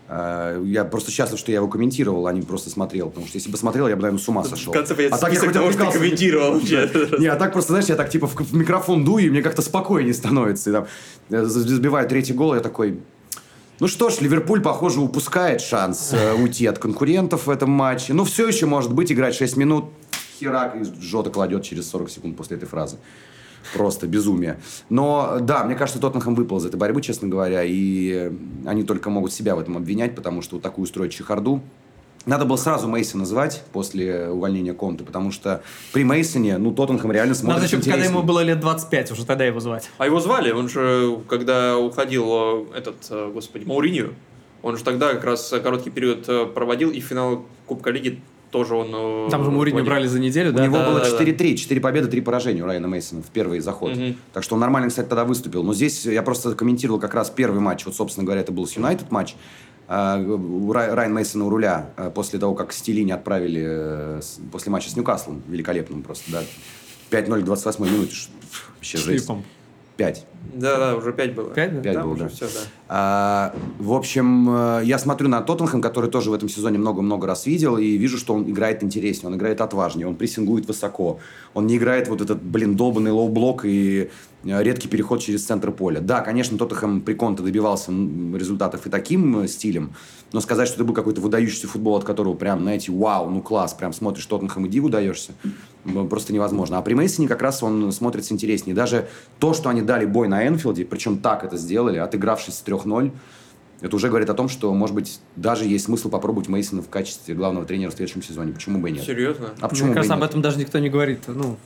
Э, Я просто счастлив, что я его комментировал, а не просто смотрел. Потому что если бы смотрел, я бы, наверное, с ума сошел. В конце а так я хоть того, отвлекался. комментировал вообще. Не, а так просто, знаешь, я так типа в, в микрофон дую, и мне как-то спокойнее становится. И там э, забиваю третий гол, я такой... Ну что ж, Ливерпуль, похоже, упускает шанс э, уйти от конкурентов в этом матче. Ну, все еще может быть играть 6 минут. Херак, и Жота кладет через 40 секунд после этой фразы. Просто безумие. Но да, мне кажется, Тоттенхэм выпал из этой борьбы, честно говоря, и они только могут себя в этом обвинять, потому что вот такую строить чехарду надо было сразу Мейсона звать после увольнения Конта, потому что при Мейсоне, ну, Тоттенхэм реально смотрит Надо еще, когда ему было лет 25, уже тогда его звать. А его звали, он же, когда уходил э, этот, э, господи, Мауриньо, он же тогда как раз короткий период э, проводил, и финал Кубка Лиги тоже он... э, Там же Мourinho руководил. брали за неделю, У да? него да, было да, да. 4-3, 4 победы, 3 поражения у Райана Мейсона в первый заход. Мгм. Так что он нормально, кстати, тогда выступил. Но здесь я просто комментировал как раз первый матч. Вот, собственно говоря, это был с Юнайтед матч. А, у Рай- Райан Мейсона у руля а, после того, как Стилини отправили э, после матча с Ньюкаслом, великолепным просто, да. 5-0 к 28 минуте. Вообще жесть. Шлипом. 5. Да, да, уже пять было. Пять, да? Пять Там было, уже да. все, да. А, в общем, э, я смотрю на Тоттенхэм, который тоже в этом сезоне много-много раз видел, и вижу, что он играет интереснее, он играет отважнее, он прессингует высоко. Он не играет вот этот, блин, долбанный low block и э, редкий переход через центр поля. Да, конечно, Тоттенхэм при Конте добивался результатов и таким э, стилем, но сказать, что это был какой-то выдающийся футбол, от которого прям, знаете, вау, ну класс, прям смотришь Тоттенхэм и диву даешься, просто невозможно. А при Мейсоне как раз он смотрится интереснее. Даже то, что они дали бой на Энфилде, причем так это сделали, отыгравшись с 3-0, это уже говорит о том, что, может быть, даже есть смысл попробовать Мейсона в качестве главного тренера в следующем сезоне. Почему бы и нет? Серьезно? А почему Мне кажется, об этом даже никто не говорит. Ну,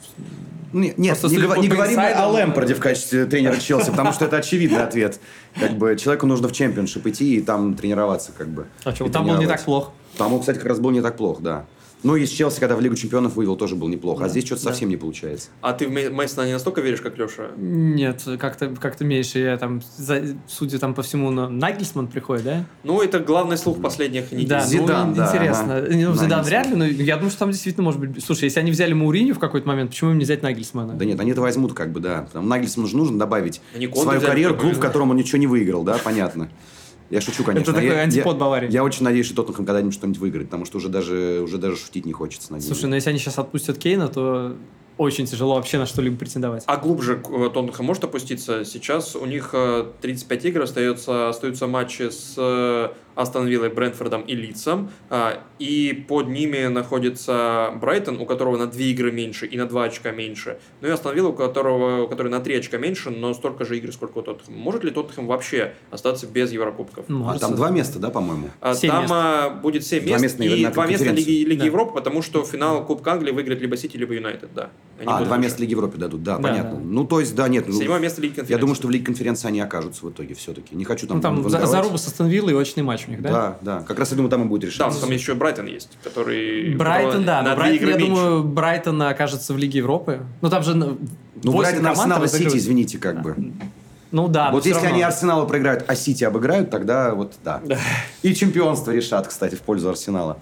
Не- Нет, не, по не говорим о Лэмпорде в качестве тренера Челси, потому что это очевидный ответ. Как бы человеку нужно в чемпионшип идти и там тренироваться, как бы. а И там был не так плохо. Там он, кстати, как раз был не так плохо, да. Ну, и с Челси, когда в Лигу чемпионов вывел, тоже был неплохо. А здесь что-то Да. совсем не получается. А ты в Мей- Мейсона не настолько веришь, как Леша? Нет, как-то как меньше. Я там, за- судя там по всему, на Нагельсман приходит, да? Ну, это главный слух последних недель. Да, Зидан, ну, да, интересно. ага. Ну, Зидан Нагельсман. вряд ли, но я думаю, что там действительно может быть... Слушай, если они взяли Мауриню в какой-то момент, почему им не взять Нагельсмана? Да нет, они это возьмут, как бы, да. Там Нагельсману же нужно добавить свою карьеру клуб, в котором он ничего не выиграл, да, понятно. Я шучу, конечно. такой Я- антипод я- Баварии. Я очень надеюсь, что Тоттенхэм когда-нибудь что-нибудь выиграет, потому что уже даже, уже даже шутить не хочется над ними. Слушай, ну если они сейчас отпустят Кейна, то очень тяжело вообще на что-либо претендовать. А глубже э, Тоттенхэм может опуститься? Сейчас у них э, 35 игр, остается, остаются матчи с э, Астон Виллой, Брентфордом и Лидсом. а, И под ними находится Брайтон, у которого на 2 игры меньше и на 2 очка меньше. Ну и Астон Вилла, у которого, у которой на 3 очка меньше, но столько же игр, сколько у Тоттенхэма. Может ли Тоттенхэм вообще остаться без Еврокубков? Ну, А там два места, да, по-моему? А Там мест. а, будет 7 Два мест места на- и на два места конференцию. Лиги, Лиги Да. Европы, потому что финал Кубка Англии выиграет либо Сити, либо Юнайтед, да. Они А, два выше. места Лиги Европы дадут, да, Да, понятно. да. Ну, то есть, да, нет. ну, Седьмое место Лиги конференции. Я думаю, что в Лиге конференции они окажутся в итоге все-таки. Не хочу там Ну, там за- заруба с Астон Виллой и очный матч у них, да? Да, да. Как раз я думаю, там и будет Да, решение. но там еще Брайтон есть, который... Брайтон, да. на Брайтон, игры я меньше. думаю, Брайтон окажется в Лиге Европы. Ну, там же на- Ну, Брайтон, Арсенал и Сити, извините, как бы. Ну да, вот если равно. они Арсенала проиграют, а Сити обыграют, тогда вот да. И чемпионство решат, кстати, в пользу Арсенала.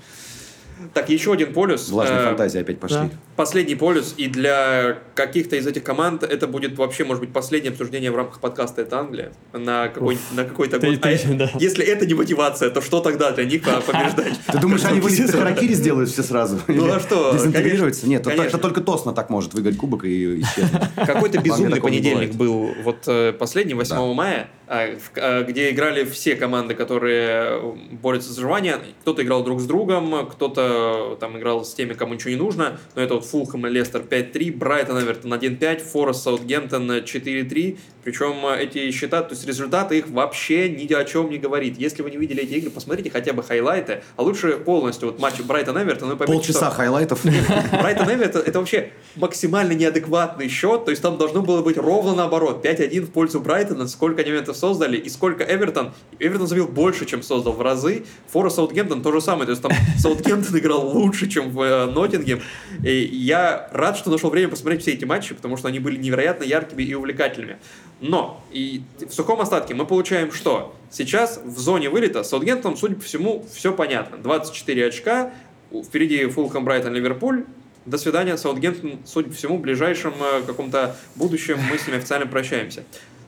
Так, еще один полюс. Влажные Э, фантазии опять пошли. да. Последний полюс, и для каких-то из этих команд это будет вообще, может быть, последнее обсуждение в рамках подкаста «Это Англия» на, какой, на какой-то Ты- год. ты- А да. Если это не мотивация, то что тогда для них а, побеждать? Ты думаешь, они выйдут харакири сделают все сразу? Ну, а что, Дезинтегрируются? Нет, это конечно. только Тосна так может выиграть кубок и исчезнуть. Какой-то безумный понедельник был вот э, последний, 8 мая, где играли все команды, которые э, борются за выживание. Кто-то играл друг с другом, кто-то там играл с теми, кому ничего не нужно. Но это вот Фулхэм и Лестер 5-3, Брайтон, Эвертон 1-5, Форест, Саутгемптон 4-3. Причем э, эти счета, то есть результаты их вообще ни о чем не говорит. Если вы не видели эти игры, посмотрите хотя бы хайлайты, а лучше полностью вот матч Брайтон-Эвертон. и поймете, Полчаса что- хайлайтов. Брайтон Эвертон это, это вообще максимально неадекватный счет, то есть там должно было быть ровно наоборот. 5-1 в пользу Брайтона, сколько они моментов создали, и сколько Эвертон. Эвертон забил больше, чем создал в разы. Форест Саутгемптон то же самое, то есть там Саутгемптон играл лучше, чем в э, Ноттингем. И я рад, что нашел время посмотреть все эти матчи, потому что они были невероятно яркими и увлекательными. Но и в сухом остатке мы получаем что? Сейчас в зоне вылета с Саутгемптоном, судя по всему, все понятно. 24 очка, впереди Фулхэм, Брайтон, Ливерпуль. До свидания, Саутгемптон, судя по всему, в ближайшем э, каком-то будущем мы с ними официально прощаемся.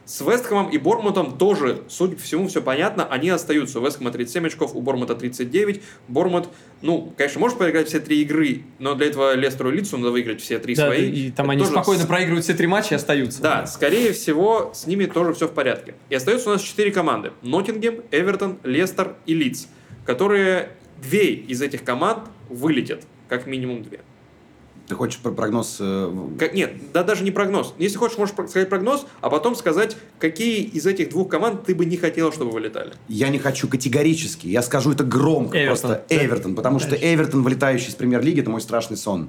С Вестхэмом и Бормутом тоже, судя по всему, все понятно. Они остаются. У Вестхэма 37 очков, у Бормута 39. Бормут, ну, конечно, может проиграть все три игры, но для этого Лестеру и Лицу надо выиграть все три Да, свои. и там Это они тоже спокойно проигрывают все три матча и остаются. да, скорее всего, с ними тоже все в порядке. И остается у нас четыре команды. Ноттингем, Эвертон, Лестер и Лидс, которые две из этих команд вылетят, как минимум две. Ты хочешь прогноз? Э, как, нет, да даже не прогноз. Если хочешь, можешь сказать прогноз, а потом сказать, какие из этих двух команд ты бы не хотел, чтобы вылетали. Я не хочу категорически. Я скажу это громко. Эвертон. Просто Эвертон. Потому Дальше. что Эвертон, вылетающий из премьер-лиги, это мой страшный сон.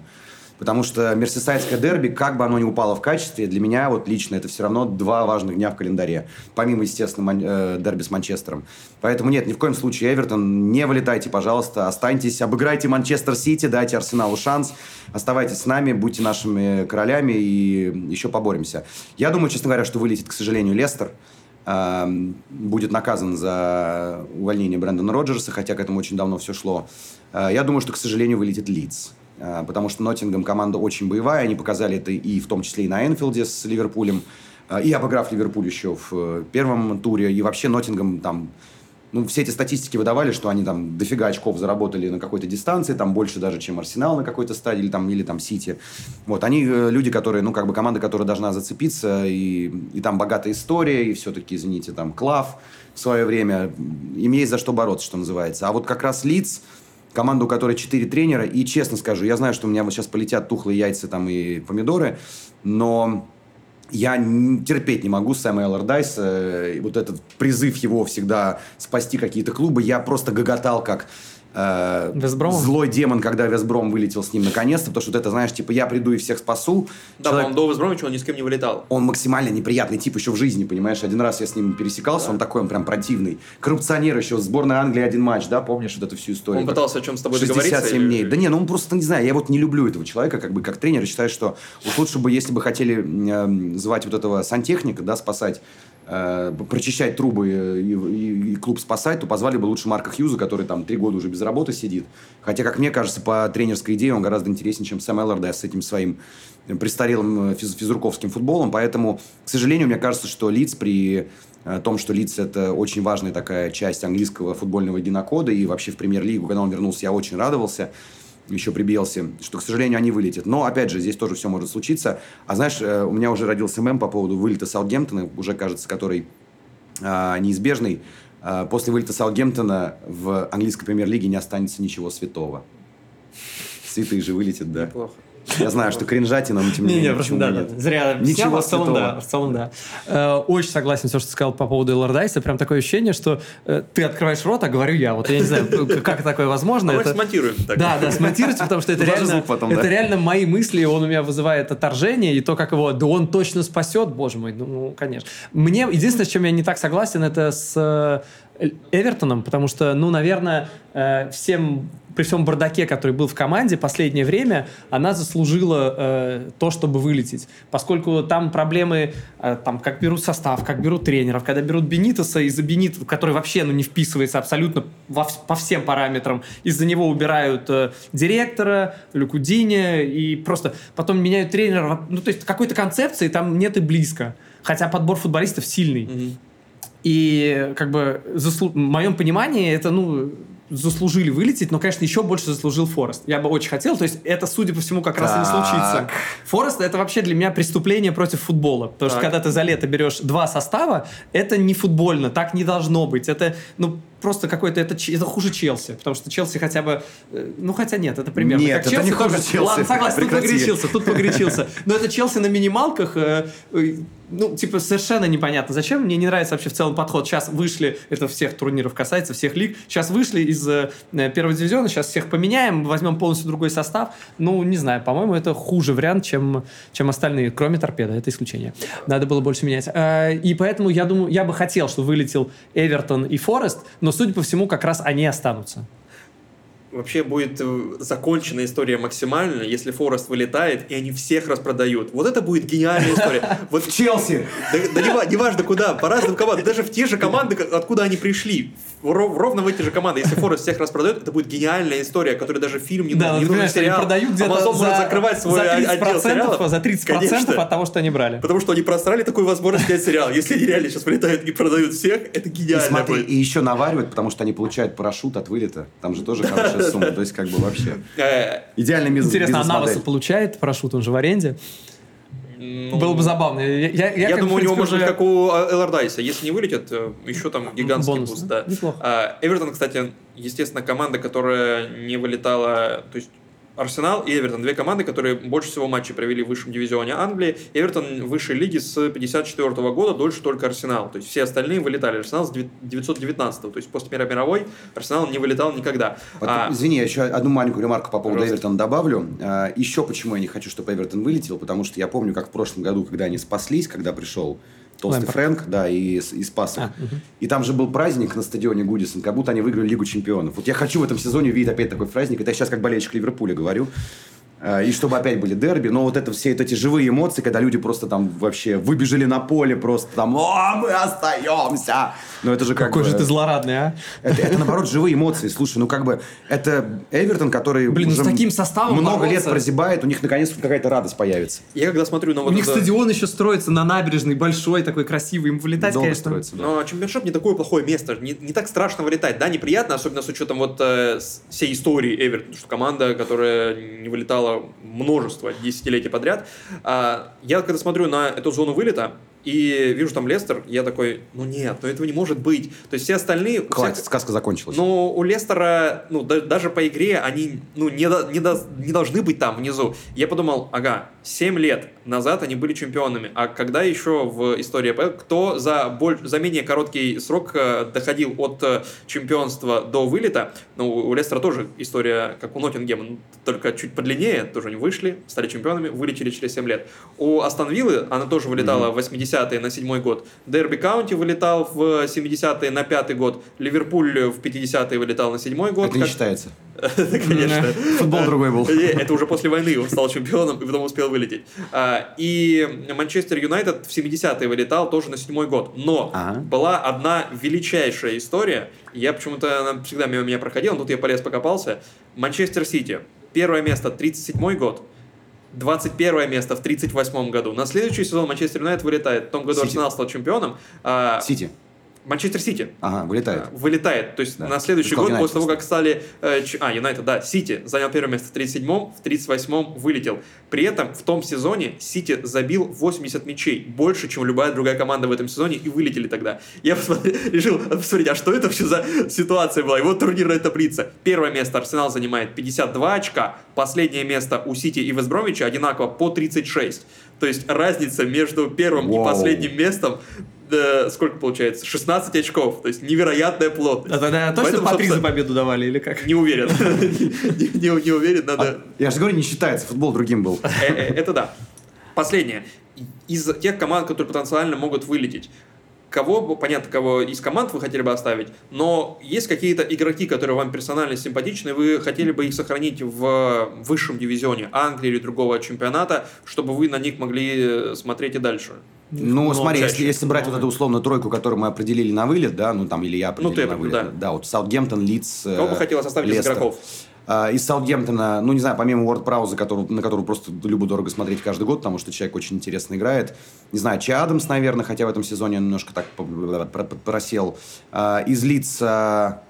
Потому что Мерсисайдское дерби, как бы оно ни упало в качестве, для меня вот лично это все равно два важных дня в календаре. Помимо, естественно, э, дерби с Манчестером. Поэтому нет, ни в коем случае, Эвертон, не вылетайте, пожалуйста. Останьтесь, обыграйте Манчестер Сити, дайте Арсеналу шанс. Оставайтесь с нами, будьте нашими королями и еще поборемся. Я думаю, честно говоря, что вылетит, к сожалению, Лестер эм, будет наказан за увольнение Брэндона Роджерса, хотя к этому очень давно все шло. Э, я думаю, что, к сожалению, вылетит Лидс. А, потому что Ноттингем команда очень боевая, они показали это и в том числе и на Энфилде с Ливерпулем, а, и обыграв Ливерпуль еще в э, первом туре, и вообще Ноттингем там ну, все эти статистики выдавали, что они там дофига очков заработали на какой-то дистанции, там больше даже, чем Арсенал на какой-то стадии, или там, или там Сити. Вот, они э, люди, которые, ну, как бы команда, которая должна зацепиться, и, и там богатая история, и все-таки, извините, там, Клав в свое время, им есть за что бороться, что называется. А вот как раз Лиц, команду, у которой четыре тренера, и честно скажу, я знаю, что у меня вот сейчас полетят тухлые яйца там и помидоры, но я терпеть не могу Сэма Эллардайса, вот этот призыв его всегда спасти какие-то клубы, я просто гоготал, как э, злой демон, когда Весбром вылетел с ним наконец-то, потому что вот это, знаешь, типа, я приду и всех спасу. Да, Человек... он до Весбромича он ни с кем не вылетал. Он максимально неприятный тип еще в жизни, понимаешь? Один раз я с ним пересекался, да. он такой, он прям противный. Коррупционер еще, сборная Англии один матч, да, помнишь вот эту всю историю? Он пытался о чем с тобой 67 договориться? дней. Или... Да не, ну он просто, не знаю, я вот не люблю этого человека, как бы, как тренер, считаю, что уж лучше бы, если бы хотели э, звать вот этого сантехника, да, спасать э, прочищать трубы и, и, и клуб спасать, то позвали бы лучше Марка Хьюза, который там три года уже без работы сидит. Хотя, как мне кажется, по тренерской идее он гораздо интереснее, чем Сэм Эллардайс с этим своим престарелым э, физ физруковским футболом. Поэтому, к сожалению, мне кажется, что Лиц при э, том, что Лиц это очень важная такая часть английского футбольного генокода, и вообще в премьер-лигу, когда он вернулся, я очень радовался еще при Биелсе, что, к сожалению, они вылетят. Но, опять же, здесь тоже все может случиться. А знаешь, э, у меня уже родился мем по поводу вылета Саутгемптона, уже, кажется, который а, неизбежный. А, после вылета Саутгемптона в английской премьер-лиге не останется ничего святого. Святые же вылетят, да. Неплохо. Я знаю, что кринжатина, но тем не менее. Не, просто да, да. Зря. Ничего в целом, да. В целом, да. Э, очень согласен с тем, что ты сказал по поводу Эллардайса. Прям такое ощущение, что э, ты открываешь рот, а говорю я. Вот я не знаю, как такое возможно. Давай смонтируем. Да, да, смонтируйте, потому что это реально, это реально мои мысли, он у меня вызывает отторжение, и то, как его, да он точно спасет, боже мой, ну, конечно. Мне, единственное, с чем я не так согласен, это с э, Эвертоном, потому что, ну, наверное, всем при всем бардаке, который был в команде последнее время, она заслужила э, то, чтобы вылететь. Поскольку там проблемы, э, там, как берут состав, как берут тренеров, когда берут Бенитоса из-за Бенитоса, который вообще ну, не вписывается абсолютно во, по всем параметрам, из-за него убирают э, директора, Люкудиня, и просто потом меняют тренера. Ну, то есть какой-то концепции там нет и близко. Хотя подбор футболистов сильный. Mm-hmm. И как бы заслу... в моем понимании это, ну, заслужили вылететь, но, конечно, еще больше заслужил Форест. Я бы очень хотел, то есть это, судя по всему, как так. раз и не случится. Форест это вообще для меня преступление против футбола, потому так. что когда ты за лето берешь два состава, это не футбольно, так не должно быть. Это, ну, просто какой-то, это, это хуже Челси, потому что Челси хотя бы, э, ну хотя нет, это примерно нет, как это Челси. Не хуже Челси. Ладно, согласен, Прекрати. тут погречился, тут погречился. Но это Челси на минималках, э, э, ну, типа, совершенно непонятно, зачем. Мне не нравится вообще в целом подход. Сейчас вышли, это всех турниров касается, всех лиг, сейчас вышли из первого дивизиона, сейчас всех поменяем, возьмем полностью другой состав. Ну, не знаю, по-моему, это хуже вариант, чем, чем остальные, кроме торпеда, это исключение. Надо было больше менять. И поэтому я думаю, я бы хотел, чтобы вылетел Эвертон и Форест, но, судя по всему, как раз они останутся вообще будет э, закончена история максимально, если Форест вылетает, и они всех распродают. Вот это будет гениальная история. Вот в Челси. Да, да не, не важно куда, по разным командам, даже в те же команды, откуда они пришли. Ровно в эти же команды. Если Форест всех распродает, это будет гениальная история, которая даже фильм не, да, не нужен сериал. продают где-то Amazon за, может закрывать свой за 30%, отдел сериалов. За 30% Конечно. от того, что они брали. Потому что они просрали такую возможность снять сериал. Если они реально сейчас вылетают и продают всех, это гениально и смотри, будет. И еще наваривают, потому что они получают парашют от вылета. Там же тоже хорошая сумма. То есть как бы вообще. Э, Идеальный бизнес Интересно, а Наваса получает парашют, он же в аренде? Ну, Было бы забавно. Я, я, я, я думаю, у него может быть как у Эллардайса. Если не вылетит, э, еще там гигантский Бонус, буст. Да. Неплохо. А, Эвертон, кстати, естественно, команда, которая не вылетала, то есть Арсенал и Эвертон. Две команды, которые больше всего матчей провели в высшем дивизионе Англии. Эвертон в высшей лиге с 54 года, дольше только Арсенал. То есть все остальные вылетали. Арсенал с 919 то есть после Первой мировой Арсенал не вылетал никогда. Вот, а... Извини, я еще одну маленькую ремарку по поводу Эвертона добавлю. А, еще почему я не хочу, чтобы Эвертон вылетел, потому что я помню, как в прошлом году, когда они спаслись, когда пришел Толстый Лэмпорт. Фрэнк, да, и, и спас а, угу. И там же был праздник на стадионе Гудисон, как будто они выиграли Лигу Чемпионов. Вот я хочу в этом сезоне увидеть опять такой праздник. Это я сейчас как болельщик Ливерпуля говорю. А, и чтобы опять были дерби, но вот это все вот эти живые эмоции, когда люди просто там вообще выбежали на поле, просто там, о, мы остаемся. Но это же как Какой бы... же ты злорадный, а? Это, это, наоборот, живые эмоции. Слушай, ну как бы, это Эвертон, который Блин, уже с таким составом много бороться. лет прозябает, у них наконец какая-то радость появится. Я когда смотрю на вот У них стадион еще строится на набережной, большой, такой красивый, им вылетать, Долго конечно. Строится, да. Но чемпионшип не такое плохое место, не, не так страшно вылетать. Да, неприятно, особенно с учетом вот э, всей истории Эвертона, что команда, которая не вылетала множество десятилетий подряд. А, я когда смотрю на эту зону вылета, и вижу там Лестер, я такой, ну нет, ну этого не может быть. То есть все остальные... Хватит, все... сказка закончилась. Ну, у Лестера, ну, да, даже по игре они, ну, не, до, не, до, не должны быть там внизу. Я подумал, ага, 7 лет назад они были чемпионами, а когда еще в истории кто за, боль, за менее короткий срок э, доходил от э, чемпионства до вылета, ну, у Лестера тоже история, как у Ноттингема, только чуть подлиннее, тоже они вышли, стали чемпионами, вылетели через 7 лет. У Астон Виллы, она тоже вылетала mm-hmm. в 80 70-е на 7 год. Дерби Каунти вылетал в 70-е на 5 год. Ливерпуль в 50-е вылетал на 7 год. Это не считается. Конечно. Футбол другой был. Это уже после войны он стал чемпионом и потом успел вылететь. А, и Манчестер Юнайтед в 70-е вылетал тоже на 7 год. Но была одна величайшая история. Я почему-то она всегда мимо меня проходила, но тут я полез покопался. Манчестер Сити. Первое место 37 год. 21 место в 38 году. На следующий сезон Манчестер Юнайтед вылетает. В том году Сити. Арсенал стал чемпионом. А, Сити. Манчестер Сити. Ага, вылетает. А, вылетает. То есть да. на следующий год, Юнайтед после того, как стали... Э, а, Юнайтед, да, Сити занял первое место в 37-м, в 38-м вылетел. При этом в том сезоне Сити забил 80 мячей. Больше, чем любая другая команда в этом сезоне, и вылетели тогда. Я посмотри, решил посмотреть, а что это вообще за ситуация была? И вот турнирная таблица. Первое место Арсенал занимает 52 очка. Последнее место у Сити и Вестбромича одинаково по 36. То есть разница между первым Вау. и последним местом да, сколько получается? 16 очков. То есть невероятная плотность. А тогда точно Поэтому, по 3 за победу давали или как? Не уверен. Не уверен, надо... А, я же говорю, не считается. Футбол другим был. Э, э, это да. Последнее. Из тех команд, которые потенциально могут вылететь, кого, понятно, кого из команд вы хотели бы оставить, но есть какие-то игроки, которые вам персонально симпатичны, вы хотели бы их сохранить в высшем дивизионе Англии или другого чемпионата, чтобы вы на них могли смотреть и дальше? Ну, но смотри, если, если брать вот эту условную тройку, которую мы определили на вылет, да, ну там или я определил ну, ты, на вылет, да. да, вот Саутгемптон, Лидс, Кого бы хотелось оставить из игроков? Uh, из Саутгемптона, ну, не знаю, помимо Уорд Прауза, который, на которого просто любо-дорого смотреть каждый год, потому что человек очень интересно играет. Не знаю, Чи Адамс, наверное, хотя в этом сезоне немножко так просел. Uh, из Лица,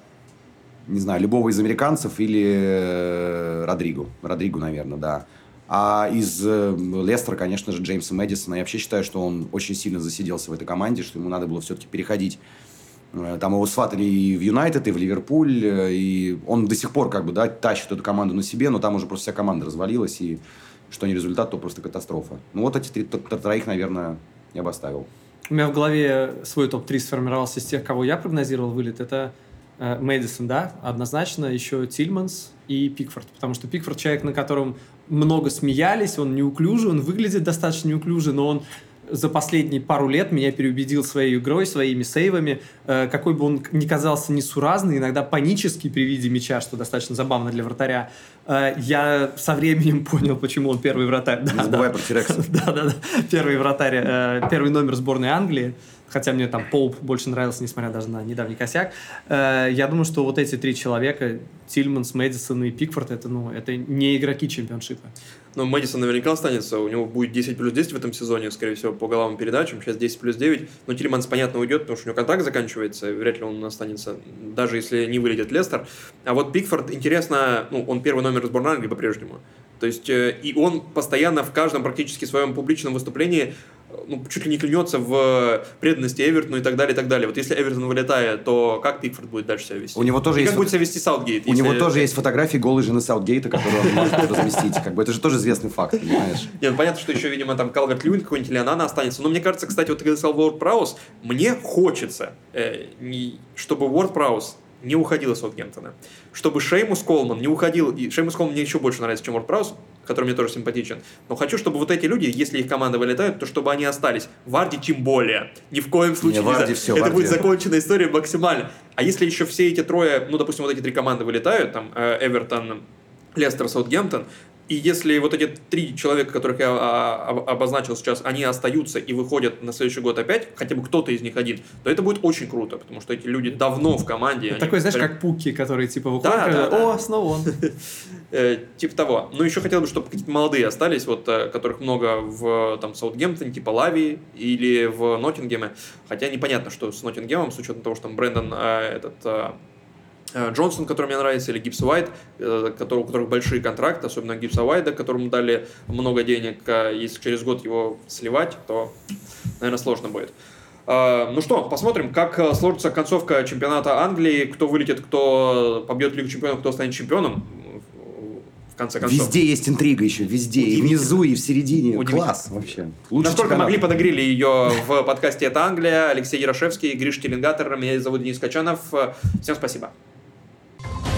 не знаю, любого из американцев или э, Родригу. Родригу, наверное, да. А из э, Лестера, конечно же, Джеймса Мэдисона. Я вообще считаю, что он очень сильно засиделся в этой команде, что ему надо было все-таки переходить. Э, там его сватали и в Юнайтед, и в Ливерпуль. Э, и он до сих пор как бы да, тащит эту команду на себе, но там уже просто вся команда развалилась. И что не результат, то просто катастрофа. Ну вот эти три, троих, наверное, я бы оставил. У меня в голове свой топ-3 сформировался из тех, кого я прогнозировал вылет. Это Мэдисон, да, однозначно, еще Тильманс и Пикфорд. Потому что Пикфорд человек, на котором много смеялись, он неуклюжий, он выглядит достаточно неуклюже, но он за последние пару лет меня переубедил своей игрой, своими сейвами, э, какой бы он ни казался несуразный, иногда панический при виде мяча, что достаточно забавно для вратаря. Э, я со временем понял, почему он первый вратарь. Не забывай про Тирекса. Да-да-да, первый вратарь, э, первый номер сборной Англии хотя мне там Поуп больше нравился, несмотря даже на недавний косяк. Э, я думаю, что вот эти три человека, Тильманс, Мэдисон и Пикфорд, это, ну, это не игроки чемпионшипа. Но Мэдисон наверняка останется, у него будет 10 плюс 10 в этом сезоне, скорее всего, по головам передачам, сейчас 10 плюс 9, но Тильманс, понятно, уйдет, потому что у него контракт заканчивается, вряд ли он останется, даже если не вылетит Лестер. А вот Пикфорд, интересно, ну, он первый номер сборной Англии по-прежнему, То есть, э, и он постоянно в каждом практически своем публичном выступлении ну, чуть ли не клянется в преданности Эвертону и так далее, и так далее. Вот если Эвертон вылетает, то как Пикфорд будет дальше себя вести? У него тоже и есть как будет себя вести Саутгейт? У него тоже есть фотографии голой жены Саутгейта, которую он может разместить. Как бы это же тоже известный факт, понимаешь? Нет, ну, понятно, что еще, видимо, там Калверт Льюин какой-нибудь или она останется. Но мне кажется, кстати, вот ты сказал Уорд Праус, мне хочется, э, чтобы Уорд Праус не уходил из Саутгемптона. Чтобы Шеймус Колман не уходил, и Шеймус Колман мне еще больше нравится, чем Уорд Праус, который мне тоже симпатичен. Но хочу, чтобы вот эти люди, если их команда вылетает, то чтобы они остались. Варди тем более. Ни в коем случае не, Варди все, Это Варди. будет законченная история максимально. А если еще все эти трое, ну, допустим, вот эти три команды вылетают, там, э, Эвертон, Лестер, Саутгемптон, и если вот эти три человека, которых я а, обозначил сейчас, они остаются и выходят на следующий год опять, хотя бы кто-то из них один, то это будет очень круто, потому что эти люди давно в команде. Такой, знаешь, как пуки, которые типа выходят, да, да, да. о, снова он. Э, типа того. Но еще хотел бы, чтобы какие-то молодые остались, вот э, которых много в там Саутгемптоне, типа Лави или в Ноттингеме. Хотя непонятно, что с Ноттингемом, с учетом того, что там Брэндон э, этот Джонсон, который мне нравится, или Гибс Уайт, э, который, у которых большие контракты, особенно Гибса Уайда, которому дали много денег. Э, если через год его сливать, то, наверное, сложно будет. Ну что, посмотрим, как сложится концовка чемпионата Англии, кто вылетит, кто побьет Лигу чемпионов, кто станет чемпионом в конце концов. Везде есть интрига еще, везде. И внизу, и в середине. Класс вообще. Лучший Насколько чемпионат. могли, подогрели ее в подкасте «Это Англия». Алексей Ярошевский, Гриш Теленгатор. Меня зовут Денис Качанов. Всем спасибо. Bye.